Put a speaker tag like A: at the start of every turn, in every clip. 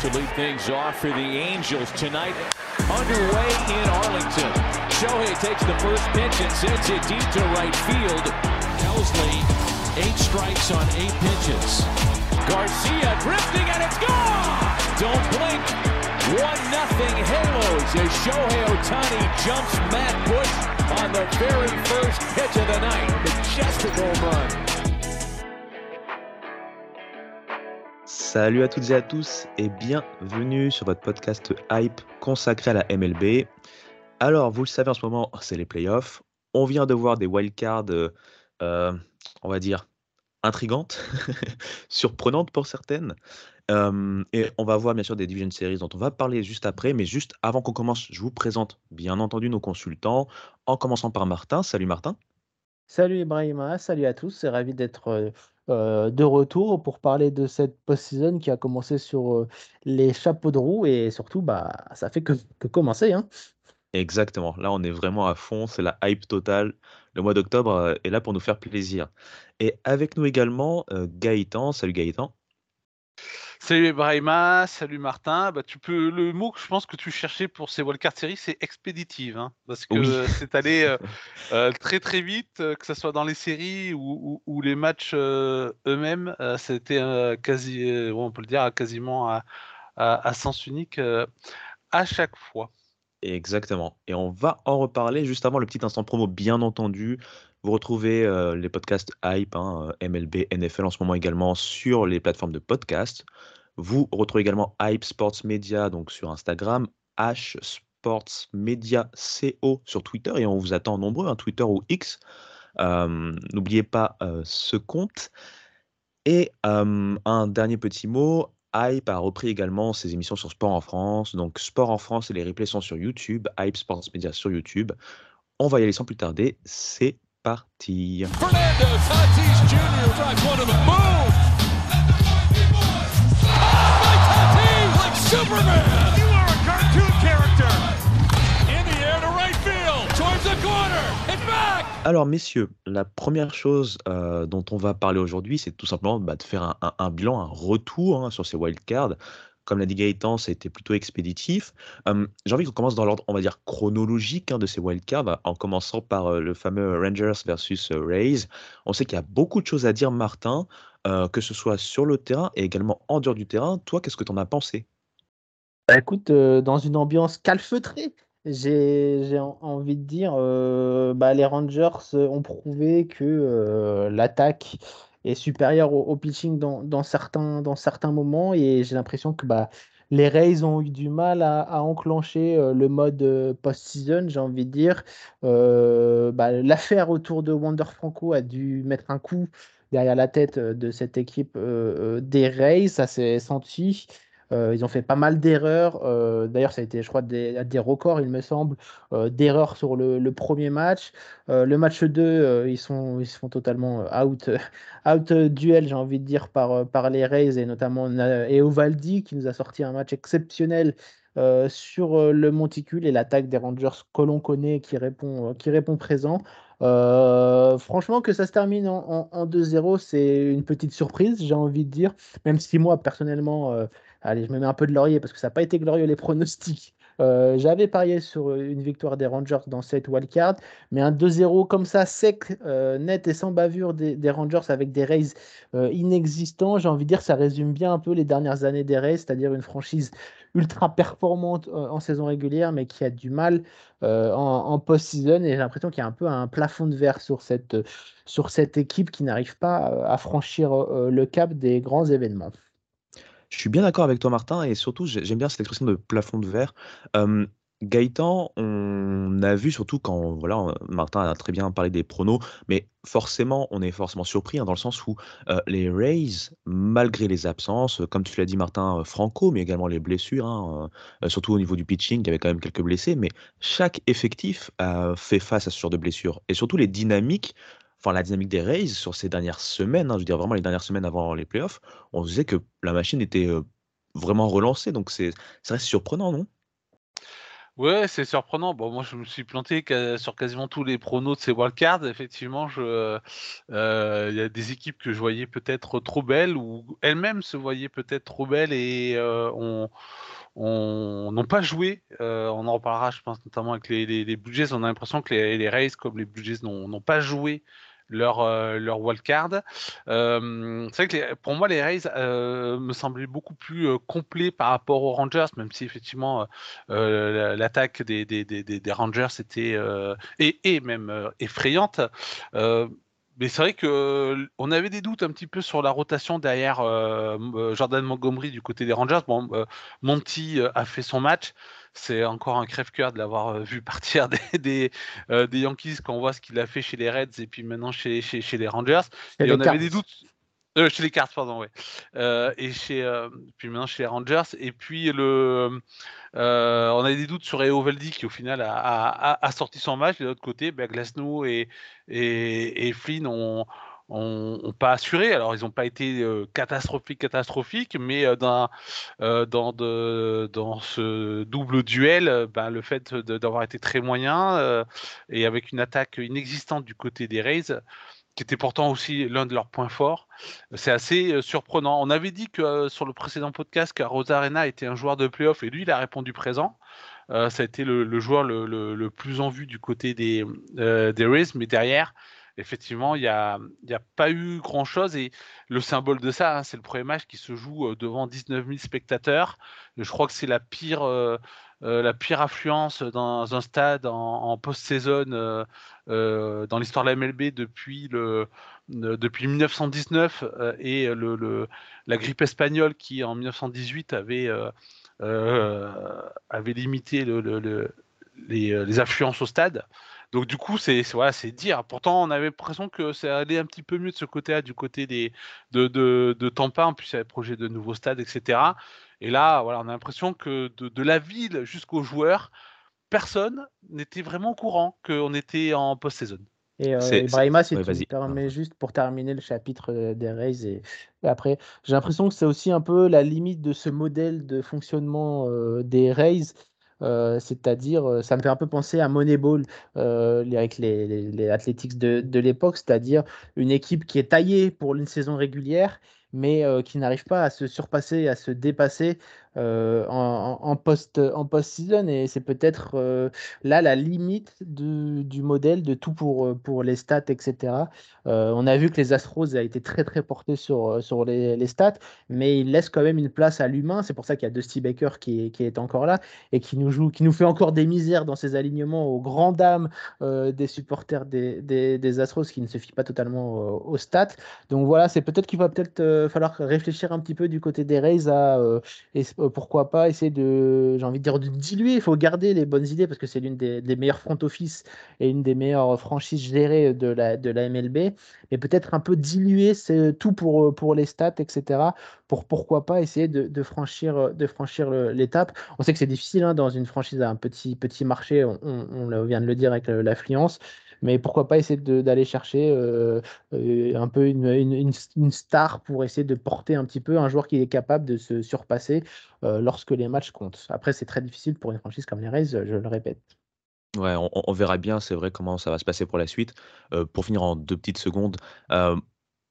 A: to lead things off for the Angels tonight. Underway in Arlington. Shohei takes the first pitch and sends it deep to right field. Helsley, eight strikes on eight pitches. Garcia drifting and it's gone! Don't blink. One nothing Halos as Shohei Otani jumps Matt Bush on the very first pitch of the night. Majestic home run.
B: Salut à toutes et à tous et bienvenue sur votre podcast Hype consacré à la MLB. Alors, vous le savez en ce moment, c'est les playoffs. On vient de voir des wildcards, euh, on va dire, intrigantes, surprenantes pour certaines. Euh, et on va voir bien sûr des Division Series dont on va parler juste après. Mais juste avant qu'on commence, je vous présente bien entendu nos consultants, en commençant par Martin. Salut Martin.
C: Salut Ibrahima, salut à tous, c'est ravi d'être euh, euh, de retour pour parler de cette post-season qui a commencé sur euh, les chapeaux de roue et surtout, bah, ça fait que, commencer. Hein.
B: Exactement, là on est vraiment à fond, c'est la hype totale. Le mois d'octobre est là pour nous faire plaisir. Et avec nous également Gaëtan. Salut Gaëtan.
D: Salut Brahima, salut Martin. Bah, tu peux, le mot que je pense que tu cherchais pour ces Wildcard Series, c'est expéditive. Hein, parce que c'est allé euh, euh, très très vite, euh, que ce soit dans les séries ou, les matchs eux-mêmes. C'était quasi, on peut le dire, quasiment à, à sens unique à chaque fois.
B: Exactement. Et on va en reparler juste avant le petit instant promo, bien entendu. Vous retrouvez les podcasts Hype, hein, MLB, NFL en ce moment également sur les plateformes de podcast. Vous retrouvez également Hype Sports Media donc sur Instagram, H Sports Media CO sur Twitter et on vous attend nombreux, hein, Twitter ou X. N'oubliez pas ce compte. Et un dernier petit mot, Hype a repris également ses émissions sur Sport en France. Donc Sport en France et les replays sont sur YouTube, Hype Sports Media sur YouTube. On va y aller sans plus tarder, c'est parti. Alors, messieurs, la première chose euh, dont on va parler aujourd'hui, c'est tout simplement bah, de faire un, bilan, un retour hein, sur ces wildcards. Comme l'a dit Gaëtan, ça a été plutôt expéditif. J'ai envie qu'on commence dans l'ordre, on va dire, chronologique hein, de ces wildcards, en commençant par euh, le fameux Rangers versus euh, Rays. On sait qu'il y a beaucoup de choses à dire, Martin, que ce soit sur le terrain et également en dehors du terrain. Toi, qu'est-ce que tu en as pensé?
C: Bah, Écoute, dans une ambiance calfeutrée, j'ai envie de dire, bah, les Rangers ont prouvé que l'attaque est supérieur au, pitching dans, certains, dans certains moments. Et j'ai l'impression que bah, les Rays ont eu du mal à, enclencher euh, le mode euh, post-season, j'ai envie de dire. Euh, bah, l'affaire autour de Wander Franco a dû mettre un coup derrière la tête de cette équipe des Rays, ça s'est senti. Euh, ils ont fait pas mal d'erreurs. Euh, d'ailleurs, ça a été, je crois, des, des records, il me semble, euh, d'erreurs sur le, premier match. le match 2, ils, sont, ils sont totalement out, out duel, j'ai envie de dire, par, par les Rays et notamment Eovaldi qui nous a sorti un match exceptionnel sur le monticule et l'attaque des Rangers que l'on connaît qui répond, qui répond présent. franchement, que ça se termine en 2-0, c'est une petite surprise, j'ai envie de dire. Même si moi, personnellement, Allez, je me mets un peu de laurier parce que ça n'a pas été glorieux les pronostics. Euh, j'avais parié sur une victoire des Rangers dans cette wildcard, mais un 2-0 comme ça, sec, euh, net et sans bavure des, Rangers avec des Rays euh, inexistants, j'ai envie de dire, ça résume bien un peu les dernières années des Rays, c'est-à-dire une franchise ultra performante en saison régulière, mais qui a du mal en, post-season. Et j'ai l'impression qu'il y a un peu un plafond de verre sur cette, sur cette équipe qui n'arrive pas à franchir le cap des grands événements.
B: Je suis bien d'accord avec toi, Martin, et surtout, j'aime bien cette expression de plafond de verre. Gaëtan, on a vu surtout quand, voilà, Martin a très bien parlé des pronos, mais forcément, on est forcément surpris hein, dans le sens où les Rays, malgré les absences, comme tu l'as dit, Martin, Franco, mais également les blessures, hein, surtout au niveau du pitching, il y avait quand même quelques blessés, mais chaque effectif a fait face à ce genre de blessures, et surtout les dynamiques enfin la dynamique des Rays sur ces dernières semaines, hein, je veux dire vraiment les dernières semaines avant les playoffs, on disait que la machine était vraiment relancée. Donc c'est, ça reste surprenant, non?
D: Ouais, c'est surprenant. Bon, moi, je me suis planté sur quasiment tous les pronos de ces wildcards. Effectivement, je, il y a des équipes que je voyais peut-être trop belles ou elles-mêmes se voyaient peut-être trop belles et on n'ont pas joué. on en reparlera, je pense, notamment avec les, les. On a l'impression que les, les Rays, comme les Blue Jays, n'ont pas joué leur, euh, leur. Euh, c'est vrai que pour moi, les Rays euh, me semblaient beaucoup plus complets par rapport aux Rangers, même si effectivement l'attaque des, des, des, des, Rangers était et, et, même effrayante mais c'est vrai que on avait des doutes un petit peu sur la rotation derrière Jordan Montgomery du côté des Rangers. Bon, Monty a fait son match, c'est encore un crève-cœur de l'avoir euh, vu partir des, euh, des, Yankees quand on voit ce qu'il a fait chez les Reds et puis maintenant chez, chez, chez les Rangers. Et, on avait des doutes. Euh, chez les Cards, pardon, oui. et chez, puis maintenant chez les Rangers. Et puis, le, on avait des doutes sur Eovaldi qui, au final, a, a, a, sorti son match. de l'autre côté, ben, Glasnow et, et, et Flynn ont, ont, pas assuré. Alors, ils n'ont pas été catastrophiques, catastrophiques, mais dans, dans, de, dans ce double duel, ben, le fait d'avoir été très moyen et avec une attaque inexistante du côté des Rays, qui était pourtant aussi l'un de leurs points forts, c'est assez surprenant. On avait dit que sur le précédent podcast que Rosarena était un joueur de playoff et lui, il a répondu présent. ça a été le, joueur le, plus en vue du côté des Rays, mais derrière, effectivement, il n'y a, pas eu grand-chose. Et le symbole de ça, hein, c'est le premier match qui se joue devant 19 000 spectateurs. Je crois que c'est la pire, la pire affluence dans un stade en, post-saison dans l'histoire de la MLB depuis, le, depuis 1919 et la grippe espagnole qui, en 1918, avait, limité les affluences au stade. Donc du coup, c'est voilà, c'est dire. Pourtant, on avait l'impression que ça allait un petit peu mieux de ce côté-là, du côté des de, de, de Tampa. En plus, il y avait le projet de nouveaux stades, etc. Et là, voilà, on a l'impression que de, la ville jusqu'aux joueurs, personne n'était vraiment au courant qu'on était en post-saison.
C: Et euh, Brahima, si tu me permets juste pour terminer le chapitre euh, des Rays et, après, j'ai l'impression que c'est aussi un peu la limite de ce modèle de fonctionnement euh, des Rays euh, c'est-à-dire, euh, ça me fait un peu penser à Moneyball euh, avec les, les, Athletics de, de l'époque, c'est-à-dire une équipe qui est taillée pour une saison régulière, mais qui n'arrive pas à se surpasser, à se dépasser euh, en, post, en post-season et c'est peut-être euh, là la limite du modèle de tout pour, euh, pour les stats, etc. on a vu que les Astros a été très très porté sur, sur les, stats, mais il laisse quand même une place à l'humain. C'est pour ça qu'il y a Dusty Baker qui, qui, est encore là et qui nous joue, qui nous fait encore des misères dans ses alignements aux grandes dames des supporters des, des, Astros qui ne se fient pas totalement aux stats. Donc voilà, c'est peut-être qu'il va peut-être falloir réfléchir un petit peu du côté des Rays à euh, pourquoi pas essayer de, j'ai envie de dire, de diluer. Il faut garder les bonnes idées parce que c'est l'une des, meilleurs front office et une des meilleures franchises gérées de la, de la MLB. Mais peut-être un peu diluer tout pour, pour les stats, etc. Pour pourquoi pas essayer de, franchir, de franchir l'étape. On sait que c'est difficile hein, dans une franchise à un petit, petit marché, on, on vient de le dire avec l'affluence mais pourquoi pas essayer d'aller chercher euh, euh, un peu une, une, star pour essayer de porter un petit peu un joueur qui est capable de se surpasser euh, lorsque les matchs comptent. Après, c'est très difficile pour une franchise comme les Rays, je le répète.
B: Ouais, on, verra bien, c'est vrai, comment ça va se passer pour la suite. pour finir en deux petites secondes,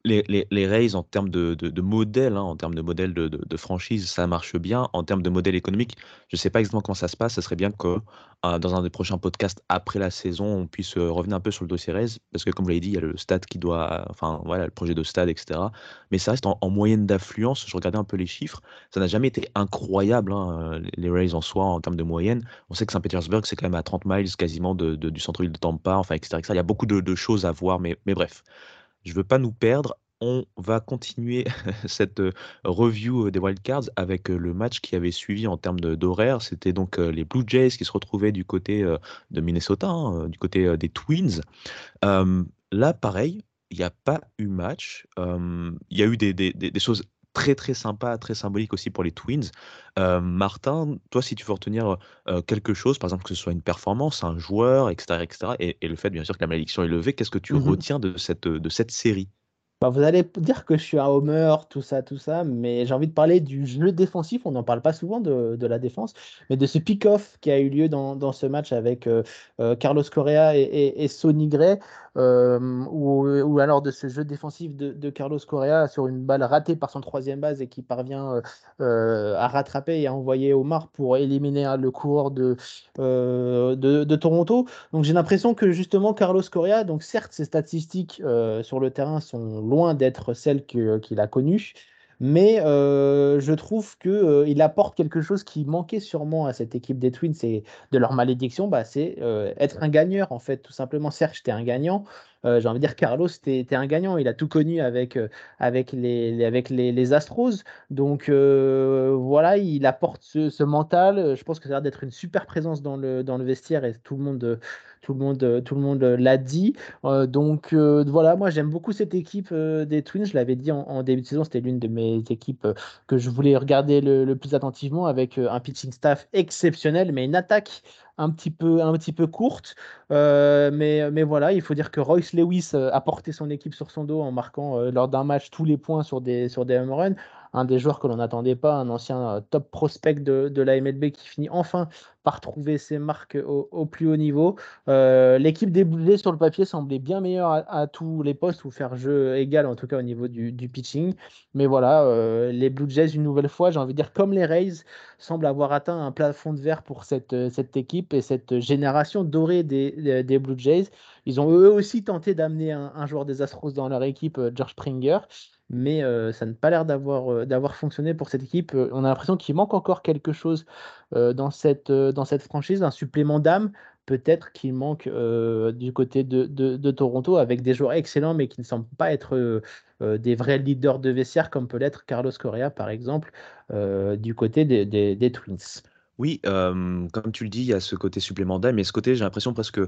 B: les, les, les Rays, en termes de, de, modèle, hein, en termes de modèle de, de, franchise, ça marche bien. En termes de modèle économique, je ne sais pas exactement comment ça se passe. Ce serait bien que euh, dans un des prochains podcasts après la saison, on puisse euh, revenir un peu sur le dossier Rays, parce que comme vous l'avez dit, il y a le stade qui doit, enfin voilà, le projet de stade, etc. Mais ça reste en, moyenne d'affluence. Je regardais un peu les chiffres, ça n'a jamais été incroyable hein, les Rays en soi en termes de moyenne. On sait que Saint-Pétersbourg c'est quand même à 30 miles quasiment du centre-ville de Tampa, enfin etc., Il y a beaucoup de choses à voir, mais, mais bref. Je veux pas nous perdre. On va continuer cette review des wildcards avec le match qui avait suivi en termes d'horaire. C'était donc les Blue Jays qui se retrouvaient du côté de Minnesota, hein, du côté des Twins. là, pareil, il n'y a pas eu match. Il y a eu des, choses très très sympas, très symboliques aussi pour les Twins. Martin, toi, si tu veux retenir quelque chose, par exemple que ce soit une performance, un joueur, etc., etc., et, le fait bien sûr que la malédiction est levée, qu'est-ce que tu mmh retiens de cette, de cette série?
C: Bah, vous allez dire que je suis un homer, tout ça, tout ça, mais j'ai envie de parler du jeu défensif. On n'en parle pas souvent de, la défense, mais de ce pick-off qui a eu lieu dans, ce match avec euh, euh, Carlos Correa et, Sonny Gray, euh, ou, alors de ce jeu défensif de, Carlos Correa sur une balle ratée par son troisième base et qui parvient à rattraper et à envoyer Omar pour éliminer hein, le coureur de, de, Toronto. Donc j'ai l'impression que justement Carlos Correa, donc certes ses statistiques sur le terrain sont loin d'être celle qu'il a connue. Mais euh, je trouve qu'il euh, apporte quelque chose qui manquait sûrement à cette équipe des Twins et de leur malédiction, bah, c'est euh, être un gagneur en fait, tout simplement. Serge, tu un gagnant. J'ai envie de dire, Carlos, tu es, un gagnant. Il a tout connu avec, les, avec Astros. Donc voilà, il apporte ce, mental. Je pense que ça a l'air d'être une super présence dans le vestiaire et tout le monde tout le monde, euh, tout le monde euh, l'a dit. Euh, donc voilà, moi j'aime beaucoup cette équipe des Twins. Je l'avais dit en, début de saison, c'était l'une de mes équipes que je voulais regarder le, plus attentivement avec un pitching staff exceptionnel, mais une attaque un petit peu, un petit peu courte. mais, mais voilà, il faut dire que Royce Lewis a porté son équipe sur son dos en marquant lors d'un match tous les points sur des, sur des home runs un des joueurs que l'on n'attendait pas, un ancien top prospect de, la MLB qui finit enfin par trouver ses marques au, plus haut niveau. Euh, l'équipe des Blue sur le papier semblait bien meilleure à, tous les postes ou faire jeu égal en tout cas au niveau du, pitching. Mais voilà, euh, les Blue Jays une nouvelle fois, j'ai envie de dire comme les Rays, semblent avoir atteint un plafond de verre pour cette, cette équipe et cette génération dorée des, des Blue Jays. Ils ont eux aussi tenté d'amener un, joueur des Astros dans leur équipe, George Springer mais ça n'a pas l'air d'avoir fonctionné pour cette équipe. on a l'impression qu'il manque encore quelque chose dans, cette, dans cette franchise, un supplément d'âme. Peut-être qu'il manque du côté de, Toronto avec des joueurs excellents, mais qui ne semblent pas être des vrais leaders de vestiaire, comme peut l'être Carlos Correa, par exemple, du côté des Twins.
B: Oui, comme tu le dis, il y a ce côté supplémentaire, mais ce côté, j'ai l'impression presque,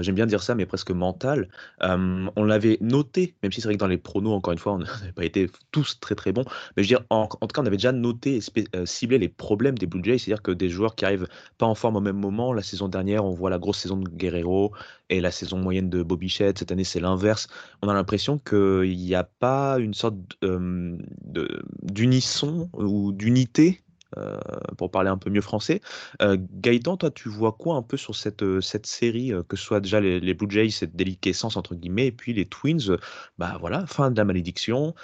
B: j'aime bien dire ça, mais presque mental. on l'avait noté, même si c'est vrai que dans les pronos, encore une fois, on n'avait pas été tous très très bons. Mais je veux dire, en, tout cas, on avait déjà noté ciblé les problèmes des Blue Jays, c'est-à-dire que des joueurs qui arrivent pas en forme au même moment. La saison dernière, on voit la grosse saison de Guerrero et la saison moyenne de Bobby Shedd. Cette année, c'est l'inverse. On a l'impression qu'il n'y a pas une sorte d'unisson ou d'unité euh, pour parler un peu mieux français. Euh, Gaëtan, toi, tu vois quoi un peu sur cette, euh, cette série, que ce soit déjà les, Blue Jays, cette déliquescence entre guillemets, et puis les Twins, bah voilà, fin de la malédiction.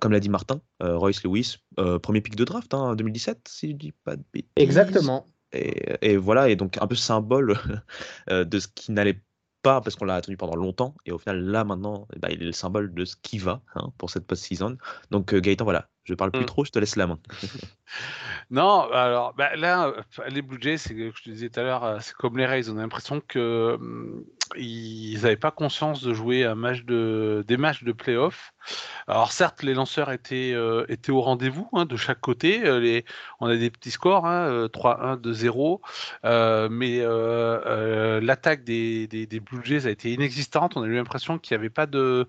B: comme l'a dit Martin, Royce Lewis, premier pic de draft en hein, 2017, si je dis pas de bêtises.
C: Exactement.
B: Et, voilà, et donc un peu symbole de ce qui n'allait pas parce qu'on l'a attendu pendant longtemps et au final là maintenant bah, il est le symbole de ce qui va hein, pour cette post-season donc Gaëtan voilà je parle plus mmh. trop, je te laisse la main.
D: non, alors bah, là, les Blue Jays, c'est que je te disais tout à l'heure, euh, c'est comme les Rays. On a l'impression que mmh, ils n'avaient pas conscience de jouer un match de, des matchs de playoff. Alors certes, les lanceurs étaient, euh, étaient au rendez-vous hein, de chaque côté. Euh, les, on a des petits scores, hein, 3-1, 2-0, mais l'attaque des, des, des, Blue Jays a été inexistante. On a eu l'impression qu'il n'y avait pas de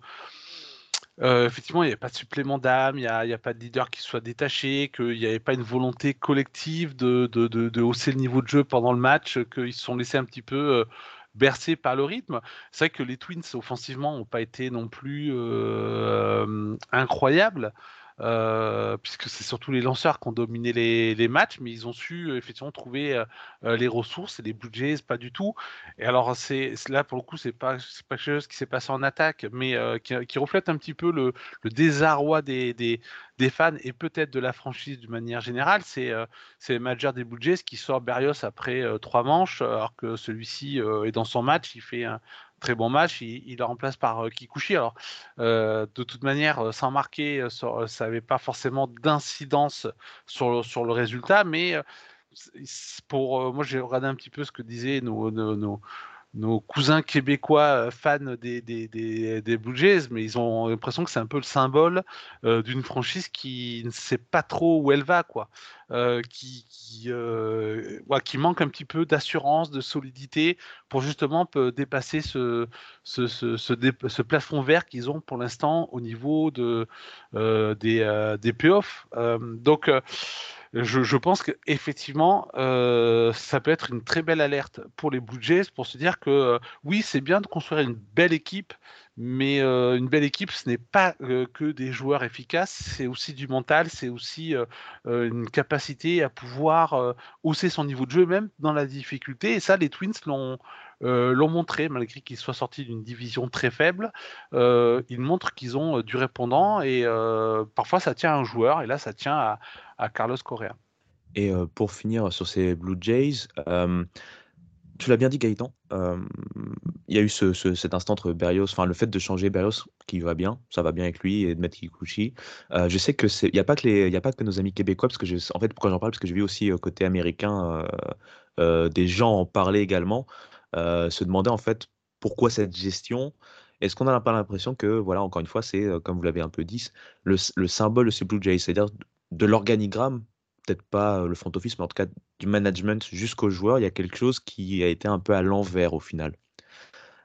D: euh, effectivement, il n'y avait pas de supplément d'âme, il n'y a, pas de leader qui soit détaché, qu'il n'y avait pas une volonté collective de, hausser le niveau de jeu pendant le match, qu'ils se sont laissés un petit peu euh, bercer par le rythme. C'est vrai que les Twins, offensivement, n'ont pas été non plus euh, incroyables. Euh, puisque c'est surtout les lanceurs qui ont dominé les, matchs, mais ils ont su euh, effectivement trouver euh, les ressources et les Jays pas du tout. Et alors là pour le coup c'est pas pas quelque chose qui s'est passé en attaque, mais qui, reflète un petit peu le, désarroi des, fans et peut-être de la franchise d'une manière générale. C'est c'est le manager des Blue Jays qui sort Berrios après trois manches, alors que celui-ci est dans son match, il fait un, très bon match. Il, le remplace par euh, Kikuchi. Alors, euh, de toute manière, euh, sans marquer, ça n'avait pas forcément d'incidence sur, sur le résultat, mais pour moi, j'ai regardé un petit peu ce que disaient nos cousins québécois euh, fans des, des, des, Blue Jays, mais ils ont l'impression que c'est un peu le symbole euh, d'une franchise qui ne sait pas trop où elle va, quoi. Euh, qui, qui, qui, manque un petit peu d'assurance, de solidité pour justement dépasser ce, ce, ce, ce, plafond vert qu'ils ont pour l'instant au niveau de, des, des playoffs. donc, je, pense qu'effectivement, euh, ça peut être une très belle alerte pour les Blue Jays pour se dire que euh, oui, c'est bien de construire une belle équipe, mais euh, une belle équipe, ce n'est pas que des joueurs efficaces, c'est aussi du mental, c'est aussi une capacité à pouvoir hausser son niveau de jeu, même dans la difficulté. Et ça, les Twins l'ont. L'ont montré, malgré qu'ils soient sortis d'une division très faible, ils montrent qu'ils ont du répondant et parfois ça tient à un joueur et là ça tient à, Carlos Correa.
B: Et pour finir sur ces Blue Jays, tu l'as bien dit Gaëtan, il y a eu ce, cet instant entre Berrios, enfin le fait de changer Berrios qui va bien, ça va bien avec lui et de mettre Kikuchi. je sais que c'est, il n'y a pas que nos amis québécois parce que en fait pourquoi j'en parle parce que j'ai vu aussi côté américain des gens en parler également, se demander en fait pourquoi cette gestion? Est-ce qu'on n'a pas l'impression que, voilà, encore une fois, c'est, comme vous l'avez un peu dit, le, le symbole de ces Blue Jays, c'est-à-dire de l'organigramme, peut-être pas le front office, mais en tout cas du management jusqu'aux joueurs, il y a quelque chose qui a été un peu à l'envers au final.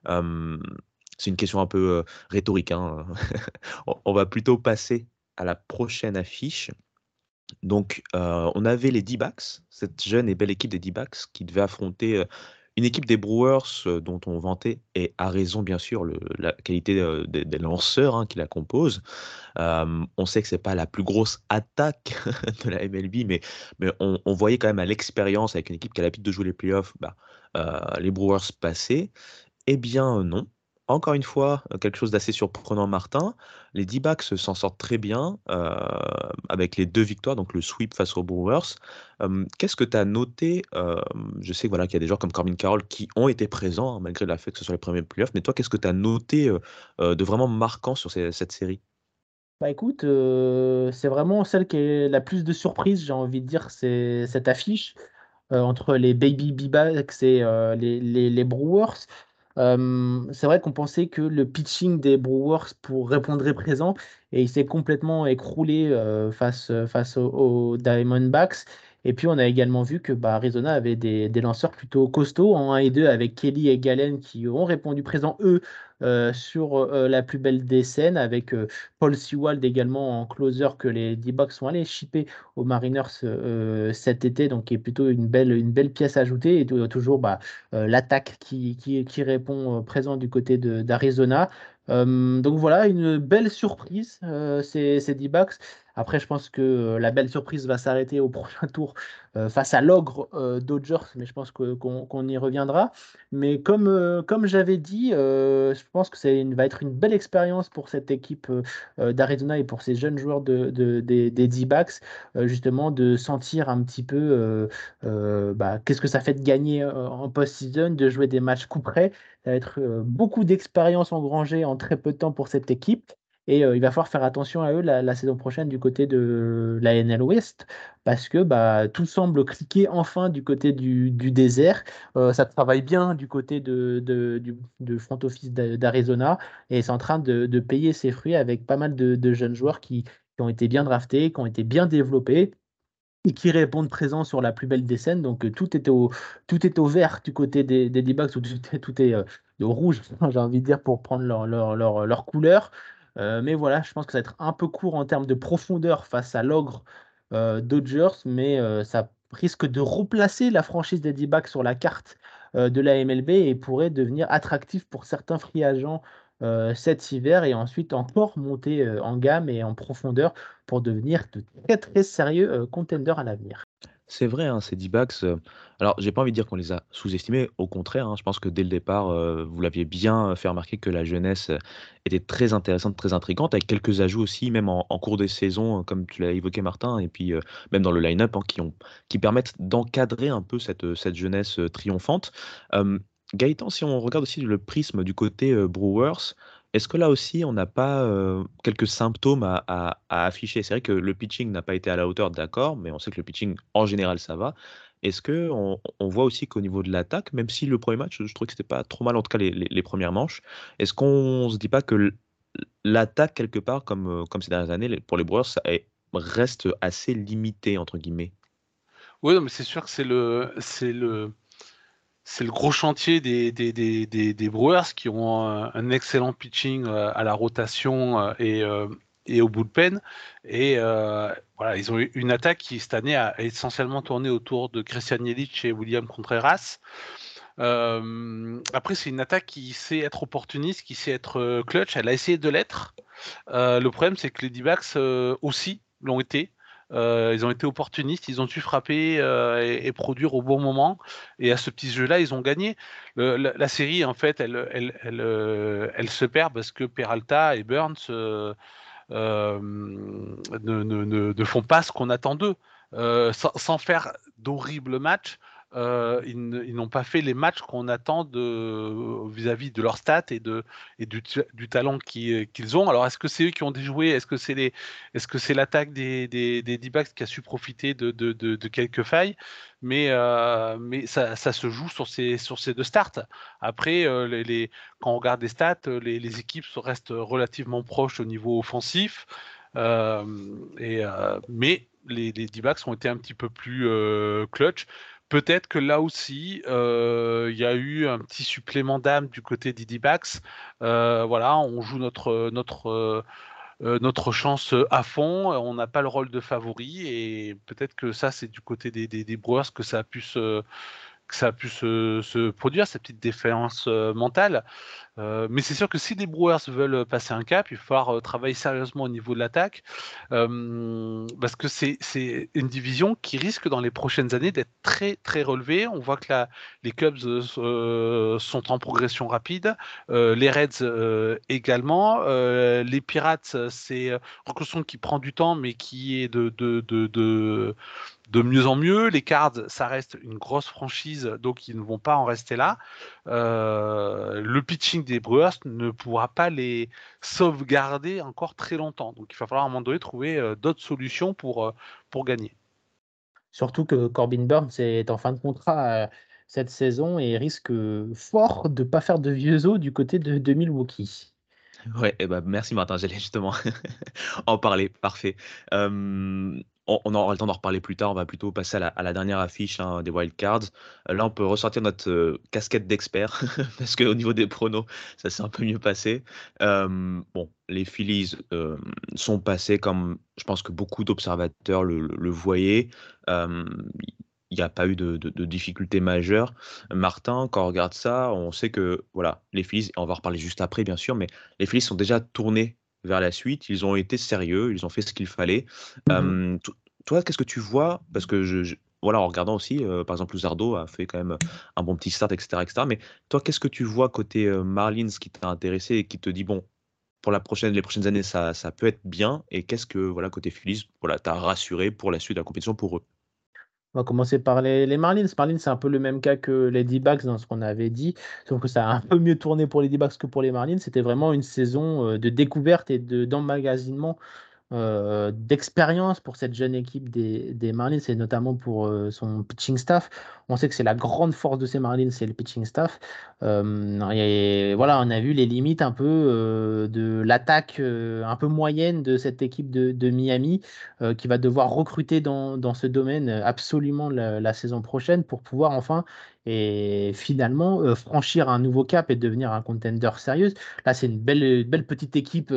B: c'est une question un peu rhétorique. Hein. on va plutôt passer à la prochaine affiche. Donc, on avait les D-Backs, cette jeune et belle équipe des D-Backs qui devait affronter une équipe des Brewers dont on vantait, et à raison bien sûr, la qualité des, lanceurs hein, qui la composent. on sait que c'est pas la plus grosse attaque de la MLB, mais, mais on, voyait quand même à l'expérience avec une équipe qui a l'habitude de jouer les playoffs, bah, les Brewers passer. Eh bien non, encore une fois, quelque chose d'assez surprenant, Martin. Les D-backs s'en sortent très bien avec les deux victoires, donc le sweep face aux Brewers. Qu'est-ce que tu as noté Je sais voilà, qu'il y a des joueurs comme Corbin Carroll qui ont été présents, hein, malgré le fait que ce soit les premiers playoffs, mais toi, qu'est-ce que tu as noté de vraiment marquant sur cette série?
C: Bah écoute, c'est vraiment celle qui est la plus de surprise, j'ai envie de dire, c'est cette affiche entre les Baby B-Backs et les Brewers c'est vrai qu'on pensait que le pitching des Brewers pour répondre présent et il s'est complètement écroulé face, face aux, Diamondbacks. Et puis on a également vu que bah, Arizona avait des, des, lanceurs plutôt costauds en 1 et 2 avec Kelly et Galen qui ont répondu présent eux sur euh, la plus belle des scènes, avec euh, Paul Sewald également en closer que les D-Box sont allés shipper aux Mariners cet été, donc qui est plutôt une belle, une belle pièce ajoutée, et toujours bah, l'attaque qui, qui, qui, répond présent du côté d'Arizona. donc voilà, une belle surprise, ces, ces D-Box. Après, je pense que la belle surprise va s'arrêter au prochain tour face à l'ogre Dodgers, mais je pense qu'on y reviendra. Mais comme, comme j'avais dit, je pense que ça va être une belle expérience pour cette équipe d'Arizona et pour ces jeunes joueurs de, des, D-backs, justement de sentir un petit peu bah, qu'est-ce que ça fait de gagner en post-season, de jouer des matchs coup près. Ça va être beaucoup d'expérience engrangée en très peu de temps pour cette équipe. Et il va falloir faire attention à eux la, saison prochaine du côté de la NL West, parce que bah, tout semble cliquer enfin du côté du, désert. ça travaille bien du côté de, du, front office d'Arizona, et c'est en train de, payer ses fruits avec pas mal de, jeunes joueurs qui, ont été bien draftés, qui ont été bien développés et qui répondent présent sur la plus belle des scènes. Donc tout est au, tout est au vert du côté des, des D-backs, tout, tout, est au rouge, j'ai envie de dire, pour prendre leur, leur, leur couleur. Euh, mais voilà, je pense que ça va être un peu court en termes de profondeur face à l'ogre euh, Dodgers, mais euh, ça risque de replacer la franchise des D-backs sur la carte de la MLB et pourrait devenir attractif pour certains free agents cet hiver et ensuite encore monter en gamme et en profondeur pour devenir de très très sérieux contenders à l'avenir.
B: C'est vrai, hein, ces D-backs, alors j'ai pas envie de dire qu'on les a sous-estimés, au contraire, hein, je pense que dès le départ, vous l'aviez bien fait remarquer que la jeunesse était très intéressante, très intrigante, avec quelques ajouts aussi, même en, cours des saisons, comme tu l'as évoqué Martin, et puis même dans le line-up, hein, qui, permettent d'encadrer un peu cette, cette jeunesse triomphante. Gaëtan, si on regarde aussi le prisme du côté Brewers, est-ce que là aussi, on n'a pas quelques symptômes à, afficher? C'est vrai que le pitching n'a pas été à la hauteur, d'accord, mais on sait que le pitching, en général, ça va. Est-ce qu'on on voit aussi qu'au niveau de l'attaque, même si le premier match, je trouve que c'était pas trop mal, en tout cas les, premières manches, est-ce qu'on se dit pas que l'attaque, quelque part, comme, ces dernières années, pour les Brewers, ça reste assez limité, entre guillemets?
D: Oui, mais c'est sûr que c'est le, c'est le, c'est le gros chantier des, des, Brewers qui ont un, excellent pitching euh, à la rotation euh, et, euh, et au bullpen. Et voilà, ils ont eu une attaque qui cette année a essentiellement tourné autour de Christian Yelich et William Contreras. après, c'est une attaque qui sait être opportuniste, qui sait être clutch. Elle a essayé de l'être. le problème, c'est que les D-backs aussi l'ont été. Euh, ils ont été opportunistes, ils ont su frapper euh, et, produire au bon moment. Et à ce petit jeu-là, ils ont gagné. la, série, en fait, euh, elle, se perd parce que Peralta et Burns ne, font pas ce qu'on attend d'eux. Sans, faire d'horribles matchs, euh, ils, n'ont pas fait les matchs qu'on attend vis-à-vis de leurs stats et, de, et du, talent euh, qu'ils ont. Alors, est-ce que c'est eux qui ont déjoué? Est-ce que c'est que c'est l'attaque des, des, des D-backs qui a su profiter de, de, de, quelques failles? Mais, euh, mais ça, ça, se joue sur ces, sur ces deux starts. Après, les, quand on regarde les stats, les, les, équipes restent relativement proches au niveau offensif. et, mais les, les D-backs ont été un petit peu plus clutch. Peut-être que là aussi, euh, il y a eu un petit supplément d'âme du côté d'Idibax. Euh, voilà, on joue notre, notre, euh, notre chance à fond. On n'a pas le rôle de favori et peut-être que ça, c'est du côté des, des, des Brewers que ça a pu se, que ça a pu se, produire, cette petite défense euh, mentale. Euh, mais c'est sûr que si les Brewers veulent passer un cap, il va falloir euh, travailler sérieusement au niveau de l'attaque, parce que c'est une division qui risque dans les prochaines années d'être très très relevée. On voit que les Cubs sont en progression rapide, les Reds également, les Pirates, c'est une reconstruction qui prend du temps, mais qui est de mieux en mieux. Les Cards, ça reste une grosse franchise, donc ils ne vont pas en rester là. Euh, le pitching des Brewers ne pourra pas les sauvegarder encore très longtemps. Donc il va falloir à un moment donné trouver euh, d'autres solutions pour, euh, pour gagner.
C: Surtout que Corbin Burns est en fin de contrat cette saison et risque fort de ne pas faire de vieux os du côté de, de Milwaukee.
B: Ouais, ben, merci Martin, j'allais justement en parler, parfait on, aura le temps d'en reparler plus tard. On va plutôt passer à la, dernière affiche hein, des Wildcards. Euh, là, on peut ressortir notre euh, casquette d'expert parce qu'au niveau des pronos, ça s'est un peu mieux passé. Euh, bon, les Phillies sont passés comme je pense que beaucoup d'observateurs le, voyaient. il n'y a pas eu de, difficultés majeures. Martin, quand on regarde ça, on sait que voilà, les Phillies, on va en reparler juste après bien sûr, mais les Phillies sont déjà tournés vers la suite. Ils ont été sérieux, ils ont fait ce qu'il fallait. Mmh toi, qu'est-ce que tu vois? Parce que je, voilà, en regardant aussi, par exemple, Luzardo a fait quand même un bon petit start, etc. etc. mais toi, qu'est-ce que tu vois côté Marlins qui t'a intéressé et qui te dit, bon, pour la prochaine, les prochaines années, ça, ça peut être bien? Et qu'est-ce que, voilà, côté Phillies, voilà, t'as rassuré pour la suite de la compétition pour eux?
C: On va commencer par les, Marlins. Marlins, c'est un peu le même cas que les D-Backs dans ce qu'on avait dit, sauf que ça a un peu mieux tourné pour les D-Backs que pour les Marlins. C'était vraiment une saison de découverte et d'emmagasinement euh, d'expérience pour cette jeune équipe des, Marlins et notamment pour euh, son pitching staff. On sait que c'est la grande force de ces Marlins, c'est le pitching staff. Euh, et voilà, on a vu les limites un peu de l'attaque un peu moyenne de cette équipe de, Miami qui va devoir recruter dans, ce domaine absolument la, saison prochaine pour pouvoir enfin et finalement franchir un nouveau cap et devenir un contender sérieux. Là, c'est une belle, belle petite équipe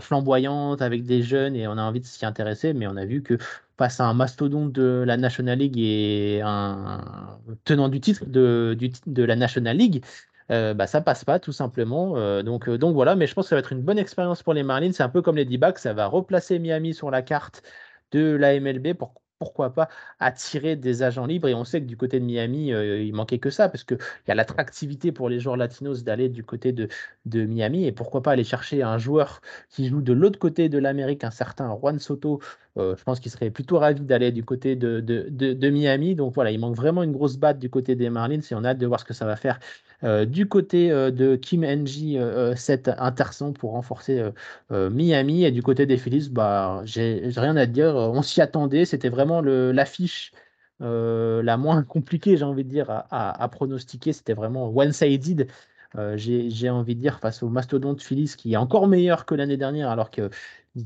C: flamboyante avec des jeunes et on a envie de s'y intéresser, mais on a vu que face à un mastodonte de la National League et un tenant du titre de, la National League, bah, ça passe pas tout simplement. donc, donc voilà, mais je pense que ça va être une bonne expérience pour les Marlins. C'est un peu comme les D-backs, ça va replacer Miami sur la carte de la MLB pour pourquoi pas attirer des agents libres. Et on sait que du côté de Miami, euh, il manquait que ça, parce qu'il y a l'attractivité pour les joueurs latinos d'aller du côté de, de, Miami. Et pourquoi pas aller chercher un joueur qui joue de l'autre côté de l'Amérique, un certain Juan Soto. Euh, je pense qu'il serait plutôt ravi d'aller du côté de, Miami. Donc voilà, il manque vraiment une grosse batte du côté des Marlins et on a hâte de voir ce que ça va faire euh, du côté euh, de Kim NG, euh, cet interson pour renforcer Miami. Et du côté des Phillies, bah, j'ai rien à dire. On s'y attendait. C'était vraiment l'affiche la moins compliquée, j'ai envie de dire, à, pronostiquer. C'était vraiment one-sided. j'ai envie de dire face au mastodonte Phillies qui est encore meilleur que l'année dernière alors qu'ils